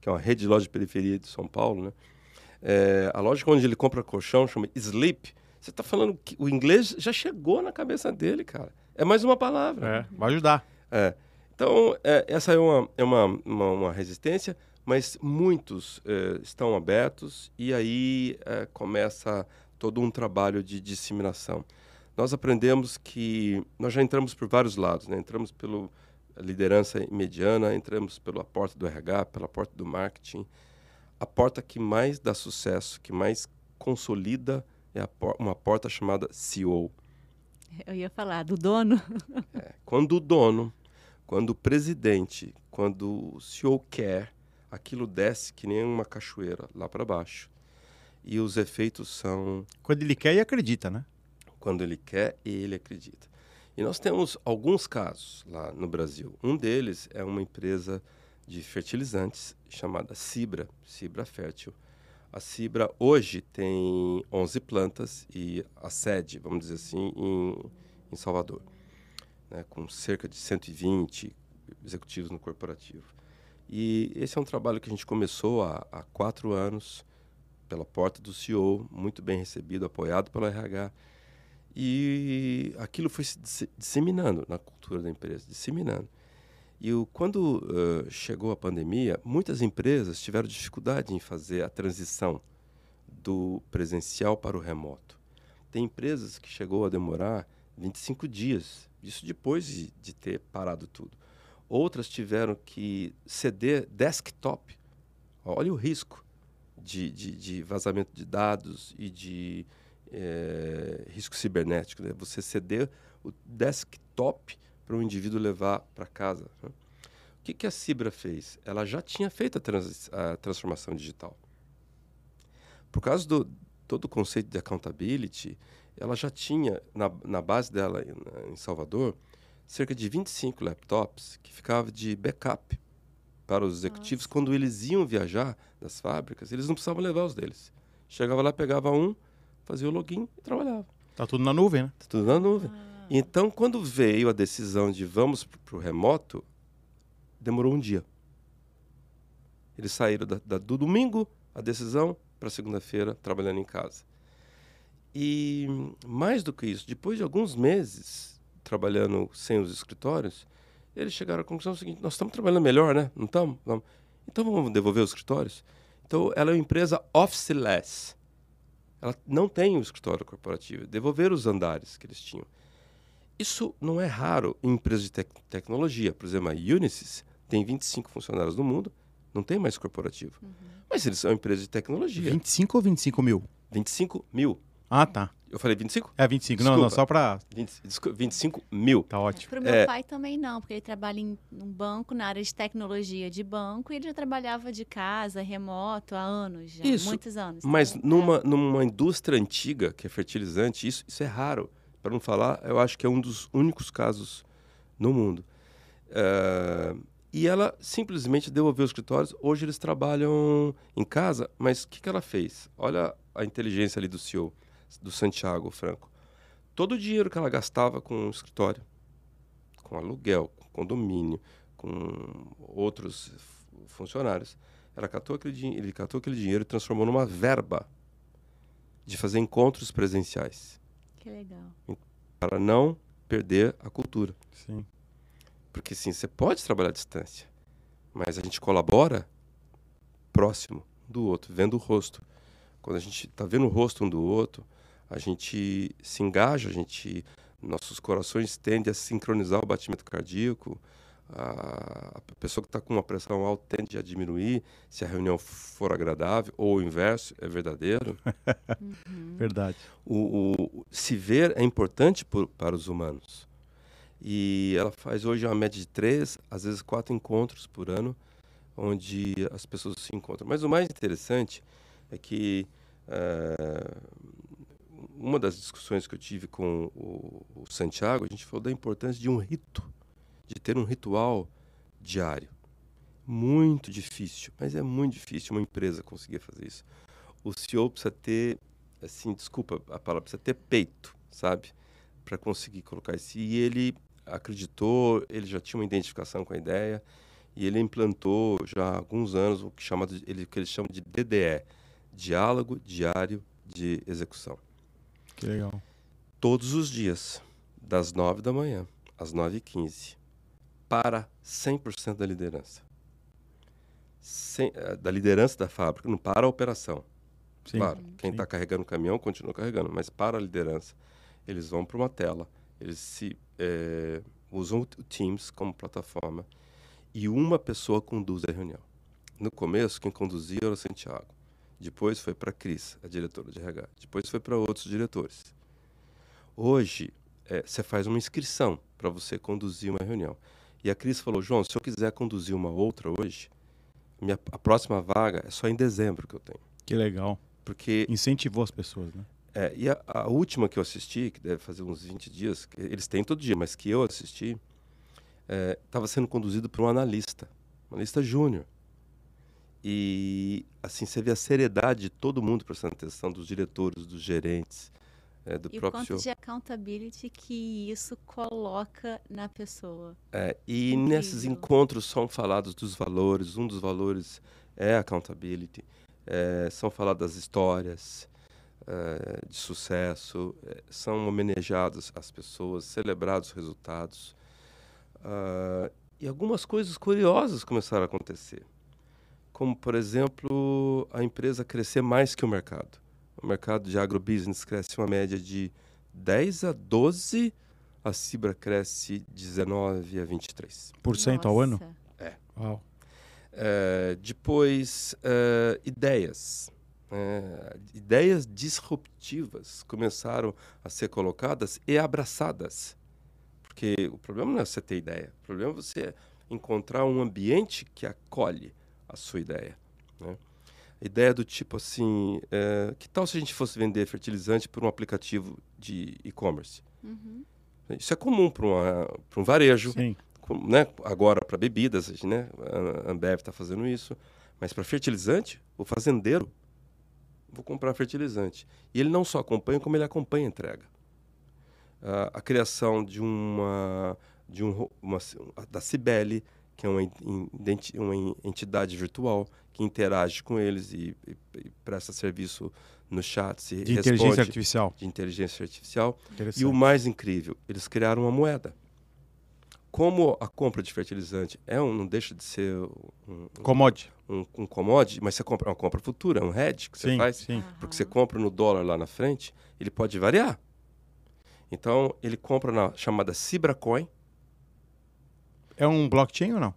que é uma rede de loja de periferia de São Paulo, né? É, a loja onde ele compra colchão chama Sleep. Você está falando que o inglês já chegou na cabeça dele, cara. É mais uma palavra. É, vai ajudar. É. Então, é, essa é, uma, é uma, uma, uma resistência, mas muitos é, estão abertos e aí é, começa todo um trabalho de disseminação. Nós aprendemos que nós já entramos por vários lados, né? entramos pela liderança mediana, entramos pela porta do RH, pela porta do marketing. A porta que mais dá sucesso, que mais consolida, é a por- uma porta chamada CEO. Eu ia falar do dono. (laughs) É, quando o dono, quando o presidente, quando o CEO quer, aquilo desce que nem uma cachoeira lá para baixo. E os efeitos são Quando ele quer e acredita, né? Quando ele quer e ele acredita. E nós temos alguns casos lá no Brasil. Um deles é uma empresa de fertilizantes chamada Cibra, Cibra Fértil. A Cibra hoje tem 11 plantas e a sede, vamos dizer assim, em, em Salvador, né, com cerca de 120 executivos no corporativo. E esse é um trabalho que a gente começou há, há quatro anos, pela porta do CEO, muito bem recebido, apoiado pela RH. E aquilo foi se disse- disseminando na cultura da empresa, disseminando. E o, quando uh, chegou a pandemia, muitas empresas tiveram dificuldade em fazer a transição do presencial para o remoto. Tem empresas que chegou a demorar 25 dias, isso depois de, de ter parado tudo. Outras tiveram que ceder desktop. Olha o risco de, de, de vazamento de dados e de eh, risco cibernético. Né? Você ceder o desktop para um indivíduo levar para casa. né? O que, que a Cibra fez? Ela já tinha feito a, trans- a transformação digital. Por causa do todo o conceito de accountability, ela já tinha, na, na base dela em, em Salvador, cerca de 25 laptops que ficavam de backup para os executivos. Quando eles iam viajar das fábricas, eles não precisavam levar os deles. Chegava lá, pegava um, fazia o login e trabalhava. Tá tudo na nuvem, né? Tá tudo na nuvem. Então, quando veio a decisão de vamos para o remoto, demorou um dia. Eles saíram da, da- do domingo, a decisão, para segunda-feira, trabalhando em casa. E mais do que isso, depois de alguns meses trabalhando sem os escritórios, eles chegaram à conclusão seguinte: nós estamos trabalhando melhor, né? Não estamos? Então vamos devolver os escritórios? Então ela é uma empresa officeless. Ela não tem um escritório corporativo. Devolver os andares que eles tinham. Isso não é raro em empresas de tec- tecnologia. Por exemplo, a Unisys tem 25 funcionários no mundo, não tem mais corporativo. Mas eles são uma empresa de tecnologia. 25 ou 25 mil? 25 mil. Ah, tá. Eu falei 25? É 25. Não, não, Desculpa. só pra. 20, desculpa, 25 mil. Tá ótimo. Para o meu É. pai também não, porque ele trabalha em um banco, na área de tecnologia de banco, e ele já trabalhava de casa, remoto, há anos já. Isso, Muitos anos. Mas também. numa, numa indústria antiga, que é fertilizante, isso, isso é raro. Para não falar, eu acho que é um dos únicos casos no mundo. Eh, e ela simplesmente devolveu os escritórios. Hoje eles trabalham em casa, mas o que, que ela fez? Olha a inteligência ali do CEO, do Santiago Franco. Todo o dinheiro que ela gastava com o escritório, com aluguel, com condomínio, com outros funcionários, ela catou aquele, ele catou aquele dinheiro e transformou numa verba de fazer encontros presenciais, Que legal. para não perder a cultura. Sim. Porque sim, você pode trabalhar à distância, mas a gente colabora próximo do outro, vendo o rosto. Quando a gente está vendo o rosto um do outro, a gente se engaja, a gente, nossos corações tendem a sincronizar o batimento cardíaco. A, a pessoa que está com uma pressão alta tende a diminuir se a reunião for agradável, ou o inverso é verdadeiro. (laughs) Verdade. o, o- se ver é importante por- para os humanos. E ela faz hoje uma média de três, às vezes quatro encontros por ano, onde as pessoas se encontram. Mas o mais interessante é que eh, uma das discussões que eu tive com o, o Santiago, a gente falou da importância de um rito, de ter um ritual diário. Muito difícil, mas é muito difícil uma empresa conseguir fazer isso. O CEO precisa ter assim, desculpa a palavra, precisa ter peito, sabe? Para conseguir colocar isso. E ele acreditou, ele já tinha uma identificação com a ideia, e ele implantou já há alguns anos o que, chama de, ele, que eles chamam de DDE Diálogo Diário de Execução. Que legal. Todos os dias, das 9 da manhã às 9h15, para 100% da liderança. Sem- eh, da liderança da fábrica, não para a operação. Sim. Claro, quem está carregando o caminhão continua carregando, mas para a liderança, eles vão para uma tela, eles se eh, usam o Teams como plataforma e uma pessoa conduz a reunião. No começo, quem conduzia era o Santiago. Depois foi para a Cris, a diretora de RH. Depois foi para outros diretores. Hoje, é, você faz uma inscrição para você conduzir uma reunião. E a Cris falou, João, se eu quiser conduzir uma outra hoje, minha, a próxima vaga é só em dezembro que eu tenho. Que legal. Porque Incentivou as pessoas, né? é, e a, a última que eu assisti, que deve fazer uns 20 dias, que eles têm todo dia, mas que eu assisti, estava sendo conduzido por um analista, um analista júnior. E assim você vê a seriedade de todo mundo prestando atenção, dos diretores, dos gerentes, é, do E o próprio quanto senhor. de accountability que isso coloca na pessoa. É, e Incrível. nesses encontros são falados dos valores. Um dos valores é accountability. É, são faladas das histórias é, de sucesso. é, são homenageadas as pessoas, celebrados os resultados. Ah, e algumas coisas curiosas começaram a acontecer. Como, por exemplo, a empresa crescer mais que o mercado. O mercado de agrobusiness cresce uma média de 10 a 12, a Cibra cresce 19 a 23. Por cento ao ano? Nossa. Uau. É, depois, é, ideias. É, ideias disruptivas começaram a ser colocadas e abraçadas. Porque o problema não é você ter ideia, o problema é você encontrar um ambiente que acolhe a sua ideia. Né? Ideia do tipo assim: é, que tal se a gente fosse vender fertilizante por um aplicativo de e-commerce? Uhum. Isso é comum para um varejo Sim. com- né, agora para bebidas, né, a Ambev está fazendo isso, mas para fertilizante, o fazendeiro, vou comprar fertilizante. E ele não só acompanha, como ele acompanha a entrega. Ah, a criação de uma, de um, uma, da Cibele, que é uma, uma en- entidade virtual que interage com eles e, e- e presta serviço no chat, se De responde inteligência artificial. de inteligência artificial. E o mais incrível, eles criaram uma moeda. Como a compra de fertilizante é um, não deixa de ser um, Commodity. um, um commodity, mas você compra é uma compra futura, é um hedge que você Sim, faz, sim. porque você compra no dólar lá na frente, ele pode variar. Então, ele compra na chamada Cibracoin, É um blockchain ou não?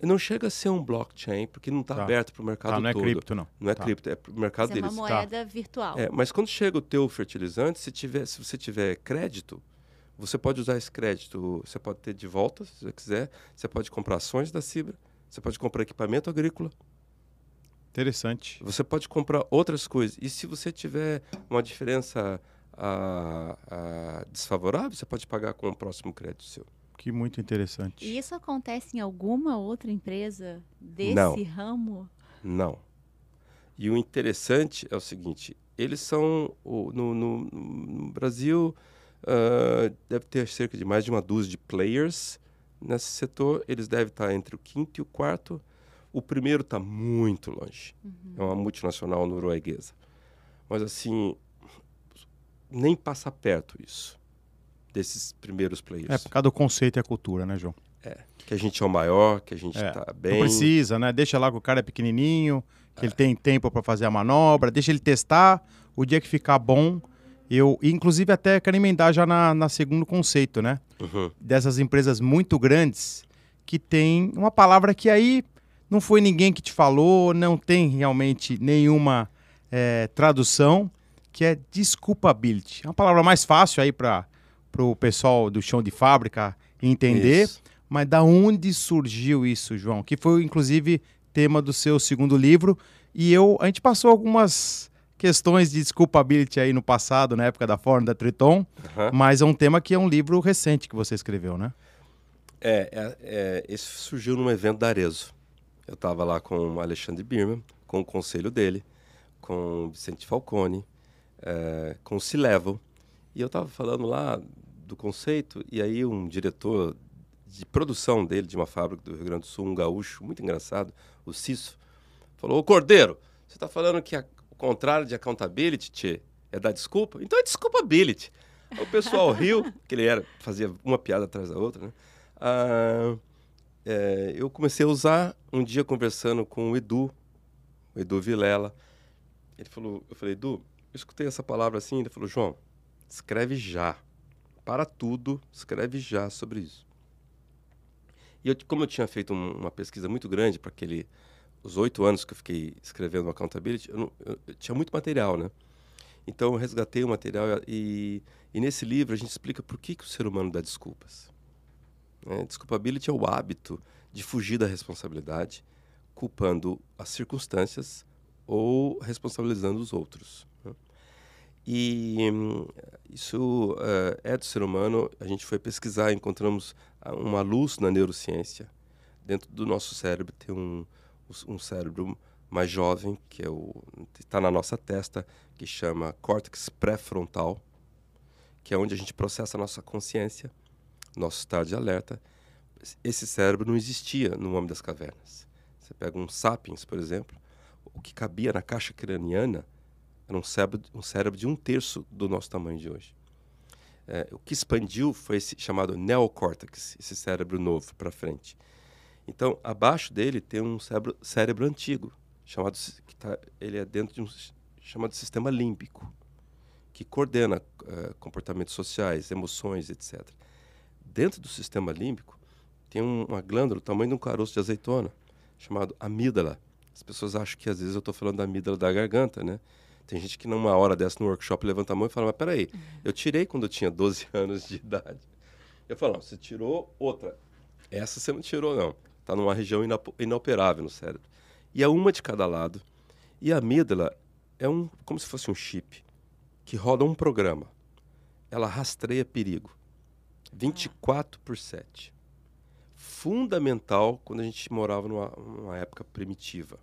não chega a ser um blockchain, porque não está Tá. aberto para o mercado Tá, não é todo. cripto, não. Não é Tá. cripto, é para o mercado Isso é uma deles. moeda virtual. É, mas quando chega o teu fertilizante, se, tiver, se você tiver crédito, você pode usar esse crédito, você pode ter de volta, se você quiser, você pode comprar ações da Cibra, você pode comprar equipamento agrícola, Interessante. você pode comprar outras coisas. E se você tiver uma diferença ah, ah, desfavorável, você pode pagar com o próximo crédito seu. Que muito interessante. E isso acontece em alguma outra empresa desse Não. ramo? Não. E o interessante é o seguinte: eles são o- no, no- no Brasil ah, deve ter cerca de mais de uma dúzia de players nesse setor. Eles devem estar entre o quinto e o quarto. O primeiro está muito longe. É uma multinacional norueguesa. Mas assim, nem passa perto isso desses primeiros players. É por causa do conceito e a cultura, né, João? Que a gente é o maior, que a gente É, Não bem. precisa, né? Deixa lá que o cara é pequenininho, que ele tem tempo para fazer a manobra, deixa ele testar. O dia que ficar bom, eu. Inclusive, até quero emendar já na, na segundo conceito, né? Uhum. Dessas empresas muito grandes que tem uma palavra que aí não foi ninguém que te falou, não tem realmente nenhuma é, tradução, que é desculpability. É uma palavra mais fácil aí para o pessoal do chão de fábrica entender. Isso. Mas da onde surgiu isso, João? Que foi, inclusive, tema do seu segundo livro. E eu, a gente passou algumas questões de desculpability aí no passado, na época da Fórmula da Triton, Aham. mas é um tema que é um livro recente que você escreveu, né? É, é, é, esse surgiu num evento da Arezo. Eu estava lá com o Alexandre Birman, com o conselho dele, com o Vicente Falcone, é, com o Cilevo. E eu estava falando lá do conceito, e aí um diretor de produção dele, de uma fábrica do Rio Grande do Sul, um gaúcho, muito engraçado, o Cisso, falou, ô Cordeiro, você está falando que a- o contrário de accountability, tchê, é dar desculpa? Então é desculpability. Aí o pessoal riu, (laughs) que ele era, fazia uma piada atrás da outra, né? Ah, é, eu comecei a usar um dia conversando com o Edu, o Edu Vilela. Ele falou, eu falei, Edu, eu escutei essa palavra assim, ele falou, João, escreve já. Para tudo, escreve já sobre isso. E eu, como eu tinha feito um- uma pesquisa muito grande para aquele os oito anos que eu fiquei escrevendo Accountability, eu, não- eu- eu tinha muito material, né? Então, eu resgatei o material e, e nesse livro a gente explica por que, que o ser humano dá desculpas. Né? Desculpability é o hábito de fugir da responsabilidade, culpando as circunstâncias ou responsabilizando os outros. E hum, isso uh, é do ser humano. A gente foi pesquisar, encontramos uma luz na neurociência. Dentro do nosso cérebro tem um, um cérebro mais jovem, que é está na nossa testa, que chama córtex pré-frontal, que é onde a gente processa a nossa consciência, nosso estado de alerta. Esse cérebro não existia no Homem das Cavernas. Você pega um sapiens, por exemplo, o que cabia na caixa craniana era um cérebro, um cérebro de um terço do nosso tamanho de hoje. É, o que expandiu foi esse chamado neocórtex, esse cérebro novo para frente. Então, abaixo dele tem um cérebro, cérebro antigo, chamado que tá, ele é dentro de um chamado sistema límbico, que coordena uh, comportamentos sociais, emoções, etc. Dentro do sistema límbico tem um, uma glândula do tamanho de um caroço de azeitona, chamado amígdala. As pessoas acham que às vezes eu estou falando da amígdala da garganta, né? Tem gente que numa hora dessa no workshop levanta a mão e fala, mas peraí, eu tirei quando eu tinha 12 (laughs) anos de idade. Eu falo, não, você tirou outra. Essa você não tirou, não. Está numa região inoperável no cérebro. E é uma de cada lado. E a amígdala é um, como se fosse um chip que roda um programa. Ela rastreia perigo. 24 por 7. Fundamental quando a gente morava numa, numa época primitiva.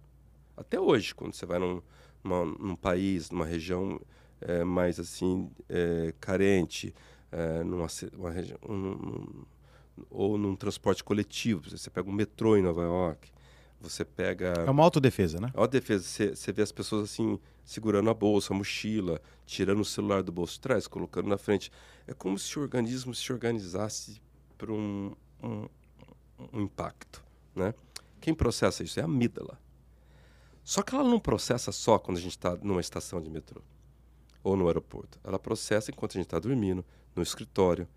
Até hoje, quando você vai num, numa, num país, numa região é, mais assim é, carente, é, numa uma região, um, ou num transporte coletivo. Você pega um metrô em Nova York, você pega. É uma autodefesa, né? É uma defesa. Você, você vê as pessoas assim, segurando a bolsa, a mochila, tirando o celular do bolso de trás, colocando na frente. É como se o organismo se organizasse para um, um, um impacto. Né? Quem processa isso é a amígdala. Só que ela não processa só quando a gente está numa estação de metrô ou no aeroporto. Ela processa enquanto a gente está dormindo, no escritório.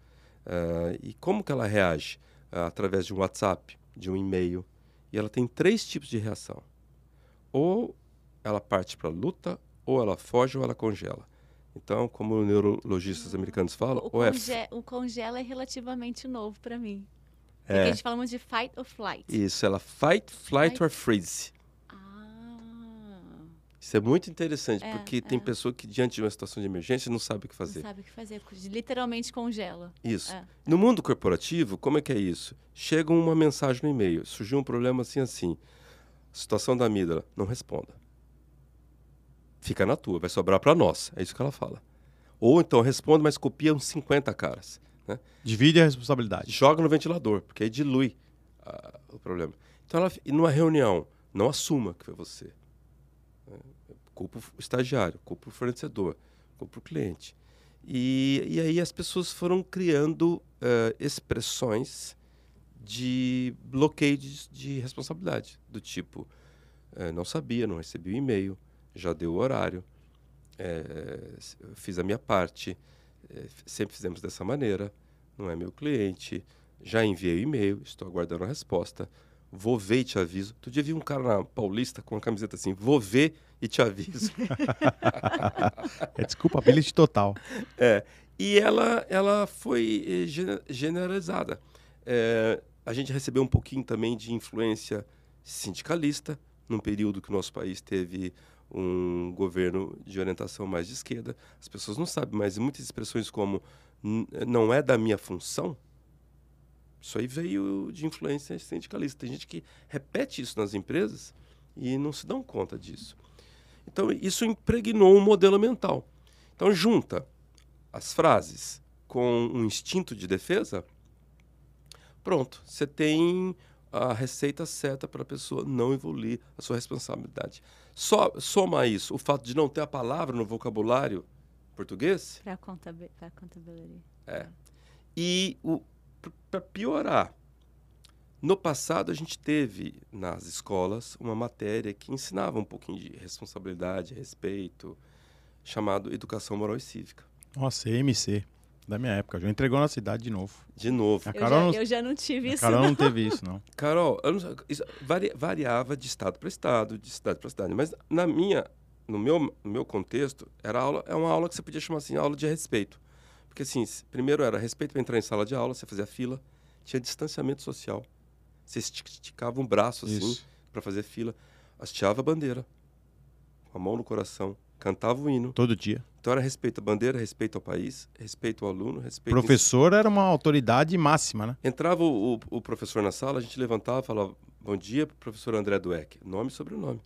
Uh, e como que ela reage? Uh, através de um WhatsApp, de um e-mail. E ela tem três tipos de reação. Ou ela parte para a luta, ou ela foge, ou ela congela. Então, como neurologistas americanos falam, o, conge é... o congela é relativamente novo para mim. É. Porque a gente fala muito de fight or flight. Isso, ela fight, flight fight. or freeze. Isso é muito interessante, é, porque é. tem pessoa que, diante de uma situação de emergência, não sabe o que fazer. Não sabe o que fazer, literalmente congela. Isso. É. No mundo corporativo, como é que é isso? Chega uma mensagem no e-mail, surgiu um problema assim, assim. Situação da amígdala, não responda. Fica na tua, vai sobrar para nós. É isso que ela fala. Ou então responda, mas copia uns 50 caras. Né? Divide a responsabilidade. Joga no ventilador, porque aí dilui uh, o problema. Então, ela, numa reunião, não assuma que foi você culpa o estagiário, culpa o fornecedor, culpa o cliente. E, e aí as pessoas foram criando uh, expressões de bloqueio de, de responsabilidade, do tipo, uh, não sabia, não recebi o e-mail, já deu o horário, uh, fiz a minha parte, sempre fizemos dessa maneira, não é meu cliente, já enviei o e-mail, estou aguardando a resposta, vou ver e te aviso. Tu dia vi um cara na Paulista com uma camiseta assim, vou ver e te aviso. (laughs) é desculpabilidade total. É. E ela, ela foi eh, generalizada. É, a gente recebeu um pouquinho também de influência sindicalista, num período que o nosso país teve um governo de orientação mais de esquerda. As pessoas não sabem, mas muitas expressões como não é da minha função, isso aí veio de influência sindicalista. Tem gente que repete isso nas empresas e não se dão conta disso. Então, isso impregnou um modelo mental. Então, junta as frases com um instinto de defesa, pronto, você tem a receita certa para a pessoa não evoluir a sua responsabilidade. Só, soma isso o fato de não ter a palavra no vocabulário português. Para contabilidade. É. E para piorar, no passado, a gente teve nas escolas uma matéria que ensinava um pouquinho de responsabilidade, respeito, chamado Educação Moral e Cívica. Nossa, EMC, da minha época. Já entregou na cidade de novo. De novo. A Carol eu, já, não, eu já não tive isso. Carol não. não teve isso, não. (laughs) Carol, não, isso vari, variava de estado para estado, de cidade para cidade. Mas na minha no meu, no meu contexto, era aula, é uma aula que você podia chamar assim, aula de respeito. Porque assim, primeiro era respeito para entrar em sala de aula, você fazia fila, tinha distanciamento social. Você esti- esticava um braço assim para fazer fila, hasteava a bandeira, com a mão no coração, cantava o hino. Todo dia. Então era respeito à bandeira, respeito ao país, respeito ao aluno, respeito ao Professor era uma autoridade máxima, né? Entrava o, o- o professor na sala, a gente levantava e falava: Bom dia, professor André Dueck. Nome e sobrenome.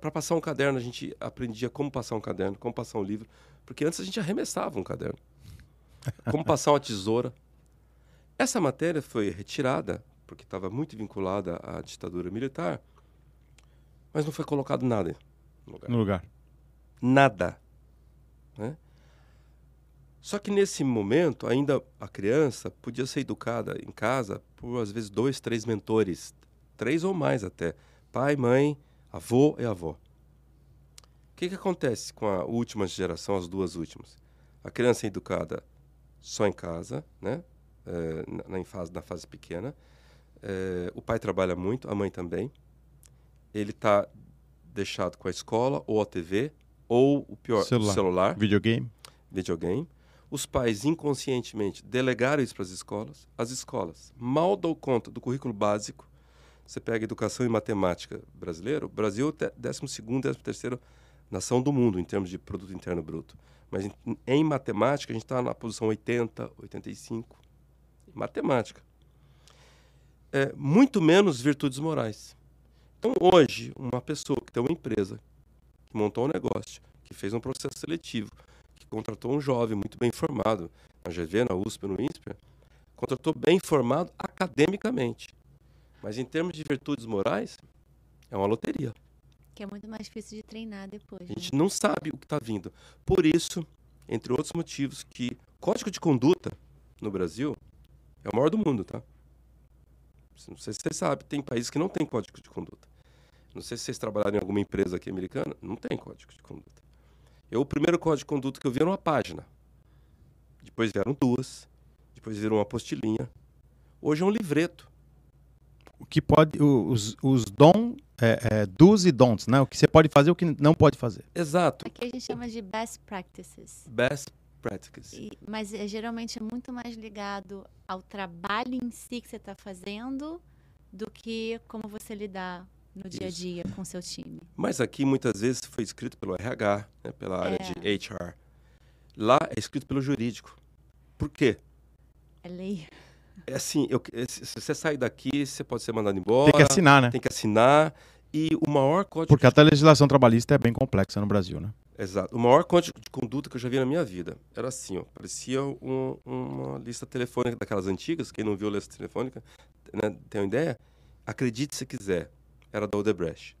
Para passar um caderno, a gente aprendia como passar um caderno, como passar um livro, porque antes a gente arremessava um caderno. Como passar uma tesoura. Essa matéria foi retirada, porque estava muito vinculada à ditadura militar, mas não foi colocado nada no lugar No lugar. nada. né? Só que nesse momento, ainda a criança podia ser educada em casa por, às vezes, dois, três mentores. Três ou mais até. Pai, mãe, avô e avó. O que, que acontece com a última geração, as duas últimas? A criança é educada só em casa, né? Eh, na, na, fase, na fase pequena. Eh, o pai trabalha muito, a mãe também. Ele está deixado com a escola ou a TV ou o pior, Celular. celular, Videogame. videogame. Os pais inconscientemente delegaram isso para as escolas. As escolas mal dão conta do currículo básico. Você pega educação e matemática brasileiro, Brasil é 12º, 13º nação do mundo em termos de produto interno bruto. Mas em, em matemática a gente está na posição 80, 85. Em matemática. É, muito menos virtudes morais. Então hoje, uma pessoa que tem uma empresa, que montou um negócio, que fez um processo seletivo, que contratou um jovem muito bem formado, na GV, na USP, no INSPER, contratou bem formado academicamente. Mas em termos de virtudes morais, é uma loteria. Que é muito mais difícil de treinar depois. A gente né? não sabe o que está vindo. Por isso, entre outros motivos, que código de conduta no Brasil é o maior do mundo, tá? Não sei se vocês sabem, tem países que não tem código de conduta. Não sei se vocês trabalharam em alguma empresa aqui americana, não tem código de conduta. Eu, o primeiro código de conduta que eu vi era uma página. Depois vieram duas. Depois viram uma apostilinha. Hoje é um livreto. O que pode. Os, os dom, é, é, do's e don'ts, né? O que você pode fazer e o que não pode fazer. Exato. Aqui a gente chama de best practices. Best practices. E- mas é, geralmente é muito mais ligado ao trabalho em si que você está fazendo do que como você lidar no dia a Isso. dia com o seu time. Mas aqui muitas vezes foi escrito pelo RH, né, pela área É. de HR. Lá é escrito pelo jurídico. Por quê? É lei. É assim, eu- é, se você sair daqui, você pode ser mandado embora. Tem que assinar, né? tem que assinar. E o maior código Porque até a legislação trabalhista é bem complexa no Brasil, né? Exato. O maior código de conduta que eu já vi na minha vida era assim, ó. Parecia um- uma lista telefônica daquelas antigas. Quem não viu a lista telefônica, né, tem uma ideia? Acredite se quiser. Era da Odebrecht.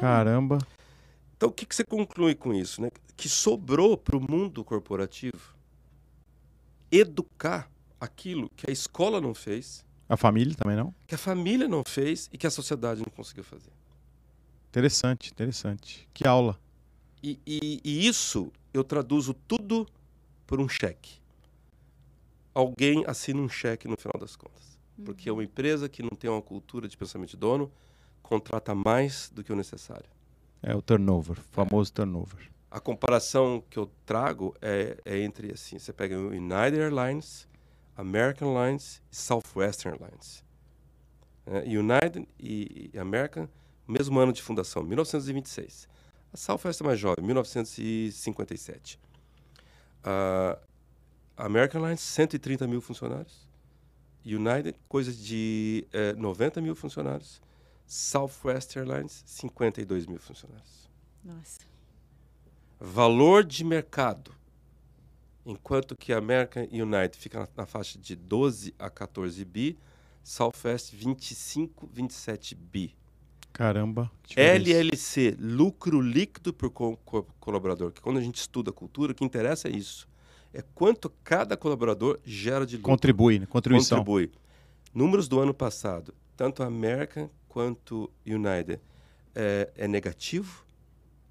Caramba. Então, o que, que você conclui com isso? Né? Que sobrou para o mundo corporativo educar aquilo que a escola não fez, A família também não? que a família não fez e que a sociedade não conseguiu fazer. Interessante, interessante. Que aula. E, e- e isso eu traduzo tudo por um cheque. Alguém assina um cheque no final das contas. Porque é uma empresa que não tem uma cultura de pensamento de dono contrata mais do que o necessário. É o turnover, o famoso turnover. A comparação que eu trago é, é entre assim, você pega o United Airlines, American Airlines e Southwestern Airlines. É, United e, e American, mesmo ano de fundação, 1926. A Southwest é mais jovem, 1957. A American Airlines, 130 mil funcionários. United, coisa de eh, 90 mil funcionários. Southwest Airlines, 52 mil funcionários Nossa. valor de mercado, enquanto que a American United fica na, na faixa de 12 a 14 bi, Southwest 25, 27 bi. Caramba. LLC, lucro líquido por co- co- colaborador, que quando a gente estuda a cultura, o que interessa é isso. É quanto cada colaborador gera de lucro. Contribui, né? Contribuição. Contribui. Números do ano passado, tanto a American quanto United, é, é negativo,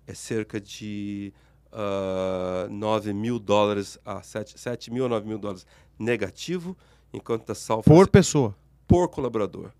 é cerca de ah, 9 mil dólares a 7, 7 mil a 9 mil dólares negativo, enquanto a Southwest Por pessoa. por colaborador.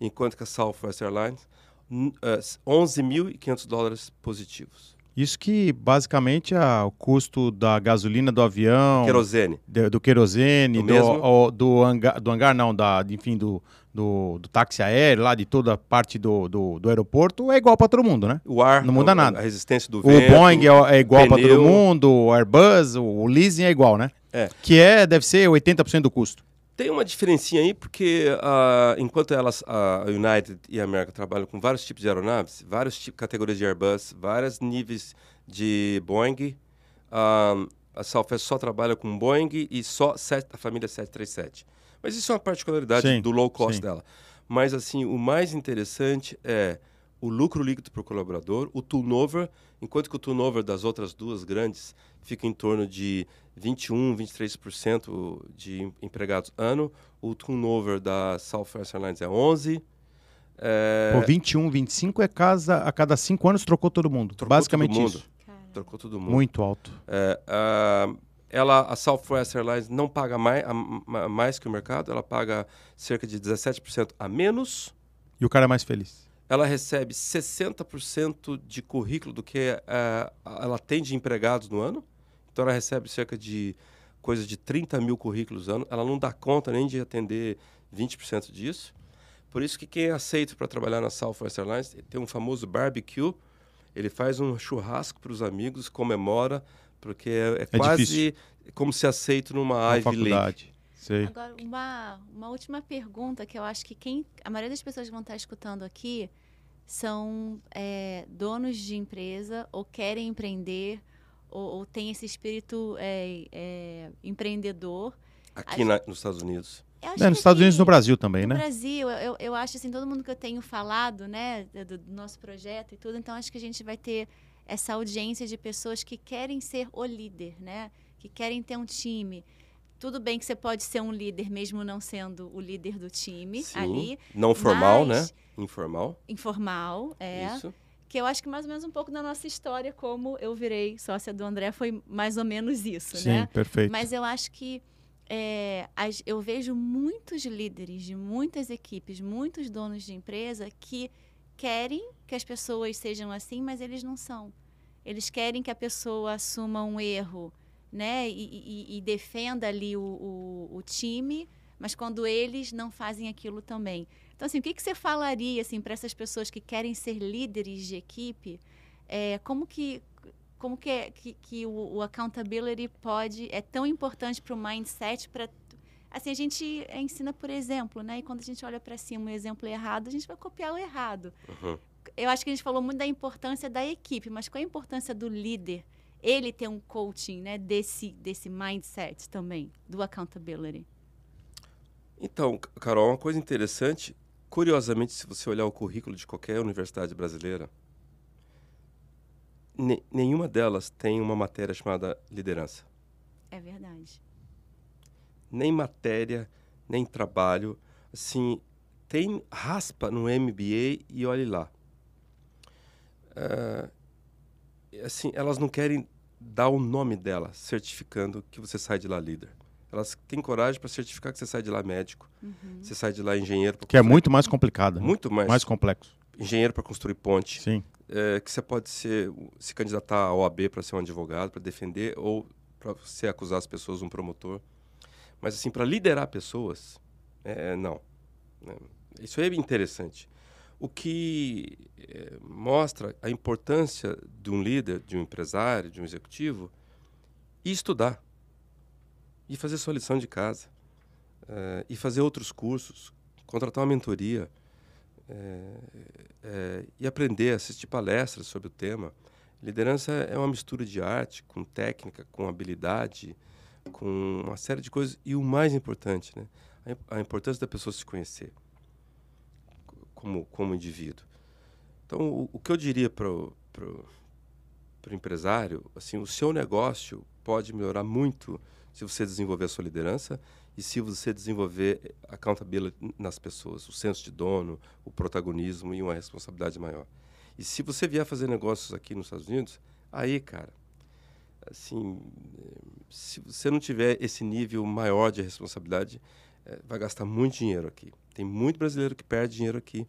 Enquanto que a Southwest Airlines, n- eh, 11.500 dólares positivos. Isso que basicamente é o custo da gasolina do avião, Querosene. de- do querosene, do, mesmo? o- do, hangar, do hangar não, da, enfim, do, do, do táxi aéreo, lá de toda a parte do, do, do aeroporto, é igual para todo mundo, né? O ar, Não muda a, nada. A resistência do O vento. Boeing é, é igual para todo mundo, o Airbus, o, o leasing é igual, né? É. Que é, deve ser 80% do custo. Tem uma diferencinha aí, porque ah, enquanto elas, a United e a American trabalham com vários tipos de aeronaves, várias tipos, categorias de Airbus, vários níveis de Boeing, ah, a Southwest só trabalha com Boeing e só a família 737. Mas isso é uma particularidade Sim, do low cost sim. dela. Mas, assim, o mais interessante é o lucro líquido para o colaborador, o turnover, enquanto que o turnover das outras duas grandes fica em torno de 21, 23% de em- empregados ano, o turnover da Southwest Airlines é 11. É, Pô, 21, 25 é casa, a cada cinco anos trocou todo mundo. Trocou basicamente todo mundo. isso. Cara, trocou todo mundo. Muito alto. É, ela, a Southwest Airlines não paga mais, a- ma- mais que o mercado, ela paga cerca de 17% a menos. E o cara é mais feliz. Ela recebe 60% de currículo do que ah, ela tem de empregados no ano. Então ela recebe cerca de coisa de 30 mil currículos ano. Ela não dá conta nem de atender 20% disso. Por isso que quem é aceito para trabalhar na Southwest Airlines tem um famoso barbecue. Ele faz um churrasco para os amigos, comemora, porque é, é É quase difícil. como se aceito numa Na Ivy League. faculdade. Sei. Agora, uma, uma última pergunta que eu acho que quem. A maioria das pessoas que vão estar escutando aqui são é, donos de empresa ou querem empreender ou, ou têm esse espírito é, é, empreendedor. Aqui Acho- na- nos Estados Unidos. É, nos Estados Unidos e no Brasil também, no né? Brasil, eu, eu, eu acho assim, todo mundo que eu tenho falado, né, do, do nosso projeto e tudo, então acho que a gente vai ter essa audiência de pessoas que querem ser o líder, né? Que querem ter um time. Tudo bem que você pode ser um líder mesmo não sendo o líder do time Sim. ali, Não formal, mas- né? Informal. informal, é. Isso. Que eu acho que mais ou menos um pouco da nossa história, como eu virei sócia do André, foi mais ou menos isso, Sim, né? perfeito. Mas eu acho que é, as- eu vejo muitos líderes de muitas equipes, muitos donos de empresa que querem que as pessoas sejam assim, mas eles não são. Eles querem que a pessoa assuma um erro, né? E, e- e defenda ali o, o- o time, mas quando eles não fazem aquilo também. Então, assim, o que, que você falaria assim, para essas pessoas que querem ser líderes de equipe? É, como que como que, é, que, que o, o accountability pode é tão importante para o mindset para assim a gente ensina por exemplo né e quando a gente olha para cima um exemplo errado a gente vai copiar o errado Uhum. eu acho que a gente falou muito da importância da equipe mas qual a importância do líder ele ter um coaching né desse desse mindset também do accountability Então, Carol, uma coisa interessante, curiosamente, se você olhar o currículo de qualquer universidade brasileira, ne- nenhuma delas tem uma matéria chamada liderança. é verdade Nem matéria, nem trabalho. Assim, tem raspa no MBA e olhe lá. Ah, assim, elas não querem dar o nome dela, certificando que você sai de lá líder. Elas têm coragem para certificar que você sai de lá médico, Uhum. você sai de lá engenheiro. Que é muito mais complicado. né? muito mais, mais complexo. engenheiro para construir ponte, Sim. é, que você pode ser, se candidatar à OAB para ser um advogado, para defender ou para você acusar as pessoas, um promotor. Mas assim, para liderar pessoas, é, não. né? Isso é interessante. O que é, mostra a importância de um líder, de um empresário, de um executivo, e estudar. E fazer sua lição de casa. é, e fazer outros cursos. Contratar uma mentoria. é, é, e aprender, assistir palestras sobre o tema. Liderança é uma mistura de arte com técnica, com habilidade, com uma série de coisas. E o mais importante, né? a, a importância da pessoa se conhecer co- como, como indivíduo. Então, o, o que eu diria para o empresário, assim, o seu negócio pode melhorar muito se você desenvolver a sua liderança e se você desenvolver accountability nas pessoas, o senso de dono, o protagonismo e uma responsabilidade maior. E se você vier fazer negócios aqui nos Estados Unidos, aí, cara, assim, eh, se você não tiver esse nível maior de responsabilidade, eh, vai gastar muito dinheiro aqui. Tem muito brasileiro que perde dinheiro aqui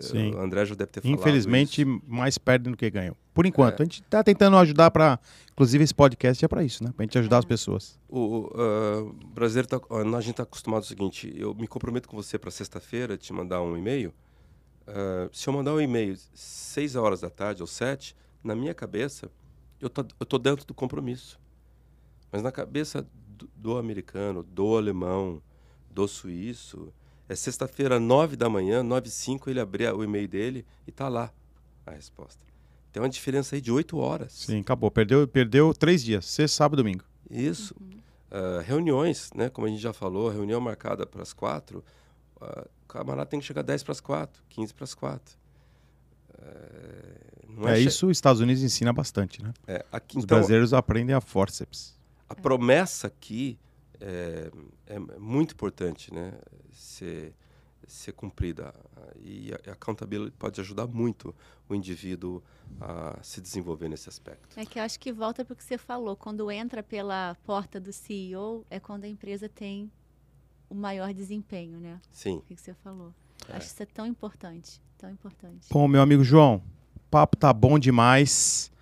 Sim. O André já deve ter falado Infelizmente, isso. mais perdem do que ganham. Por enquanto. É. A gente está tentando ajudar para. Inclusive, esse podcast é para isso, né? Para gente ajudar É. as pessoas. O uh, brasileiro tá, a gente está acostumado ao seguinte: eu me comprometo com você para sexta-feira te mandar um e-mail. Uh, se eu mandar um e-mail 6 horas da tarde ou 7, na minha cabeça, eu tô, eu tô dentro do compromisso. Mas na cabeça do, do americano, do alemão, do suíço, é sexta-feira, 9 da manhã, 9 e 5, ele abrir o e-mail dele e tá lá a resposta. Tem uma diferença aí de 8 horas. Sim, acabou. Perdeu, perdeu três dias. Sexta, sábado e domingo. Isso. Uh, reuniões, né? Como a gente já falou, reunião marcada para as quatro, uh, o camarada tem que chegar 10 para as quatro, 15 para as quatro. Uh, não É, che- isso os Estados Unidos ensina bastante, né? É, aqui, Os então, brasileiros aprendem a forceps. a promessa aqui é, é muito importante, né? Ser, ser cumprida. E a, a accountability pode ajudar muito o indivíduo a se desenvolver nesse aspecto. É que eu acho que volta para o que você falou. Quando entra pela porta do CEO, é quando a empresa tem o maior desempenho, né? Sim. O que você falou. Acho que isso é tão importante. Tão importante. Bom, meu amigo João, papo tá bom demais,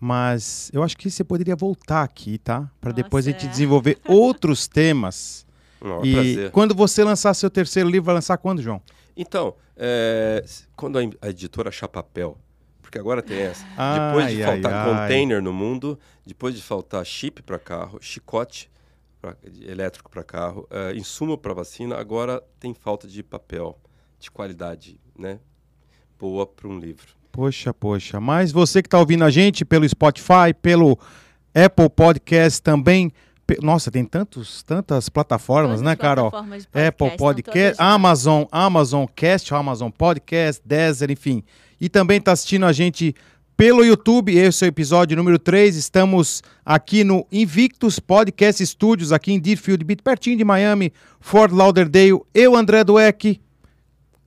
mas eu acho que você poderia voltar aqui, tá? Para depois a gente é. desenvolver (laughs) outros temas. Um maior e prazer. quando você lançar seu terceiro livro, vai lançar quando, João? Então, é, quando a, editora achar papel, porque agora tem essa, depois de Ai, ai, faltar ai. container no mundo, depois de faltar chip para carro, chicote pra- elétrico para carro, é, insumo para vacina, agora tem falta de papel de qualidade, né? Boa para um livro. Poxa, poxa. Mas você que está ouvindo a gente pelo Spotify, pelo Apple Podcast também. pe- Nossa, tem tantos, tantas plataformas, Todas né, Carol? plataformas de Apple Podcast. Amazon, Amazon Cast, Amazon Podcast, Deezer, enfim. E também está assistindo a gente pelo YouTube, esse é o episódio número 3. Estamos aqui no Invictus Podcast Studios, aqui em Deerfield Beach, pertinho de Miami, Fort Lauderdale. Eu, André Dueck,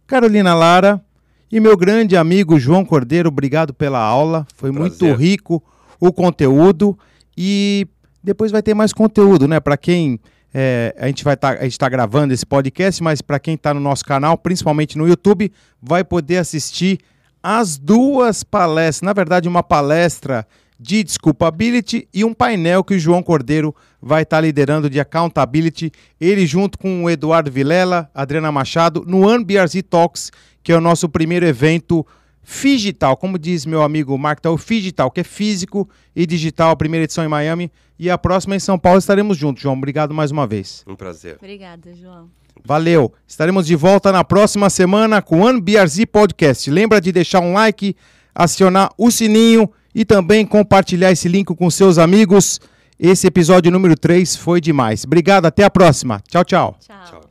Carolina Lara e meu grande amigo João Cordeiro. Obrigado pela aula, foi muito Prazer. rico o conteúdo e depois vai ter mais conteúdo, né? Para quem é, a gente vai estar, gente está gravando esse podcast, mas para quem está no nosso canal, principalmente no YouTube, vai poder assistir as duas palestras. Na verdade, uma palestra de Disculpability e um painel que o João Cordeiro vai estar liderando de Accountability. Ele junto com o Eduardo Vilela, Adriana Machado, no ANBRZ Talks, que é o nosso primeiro evento digital, como diz meu amigo Mark Tal, digital, que é físico e digital, a primeira edição em Miami e a próxima em São Paulo estaremos juntos, João. Obrigado mais uma vez. Um prazer. Obrigada, João. Valeu. Estaremos de volta na próxima semana com o BRZ Podcast. Lembra de deixar um like, acionar o sininho e também compartilhar esse link com seus amigos. Esse episódio número 3 foi demais. Obrigado, até a próxima. Tchau, tchau. Tchau. Tchau.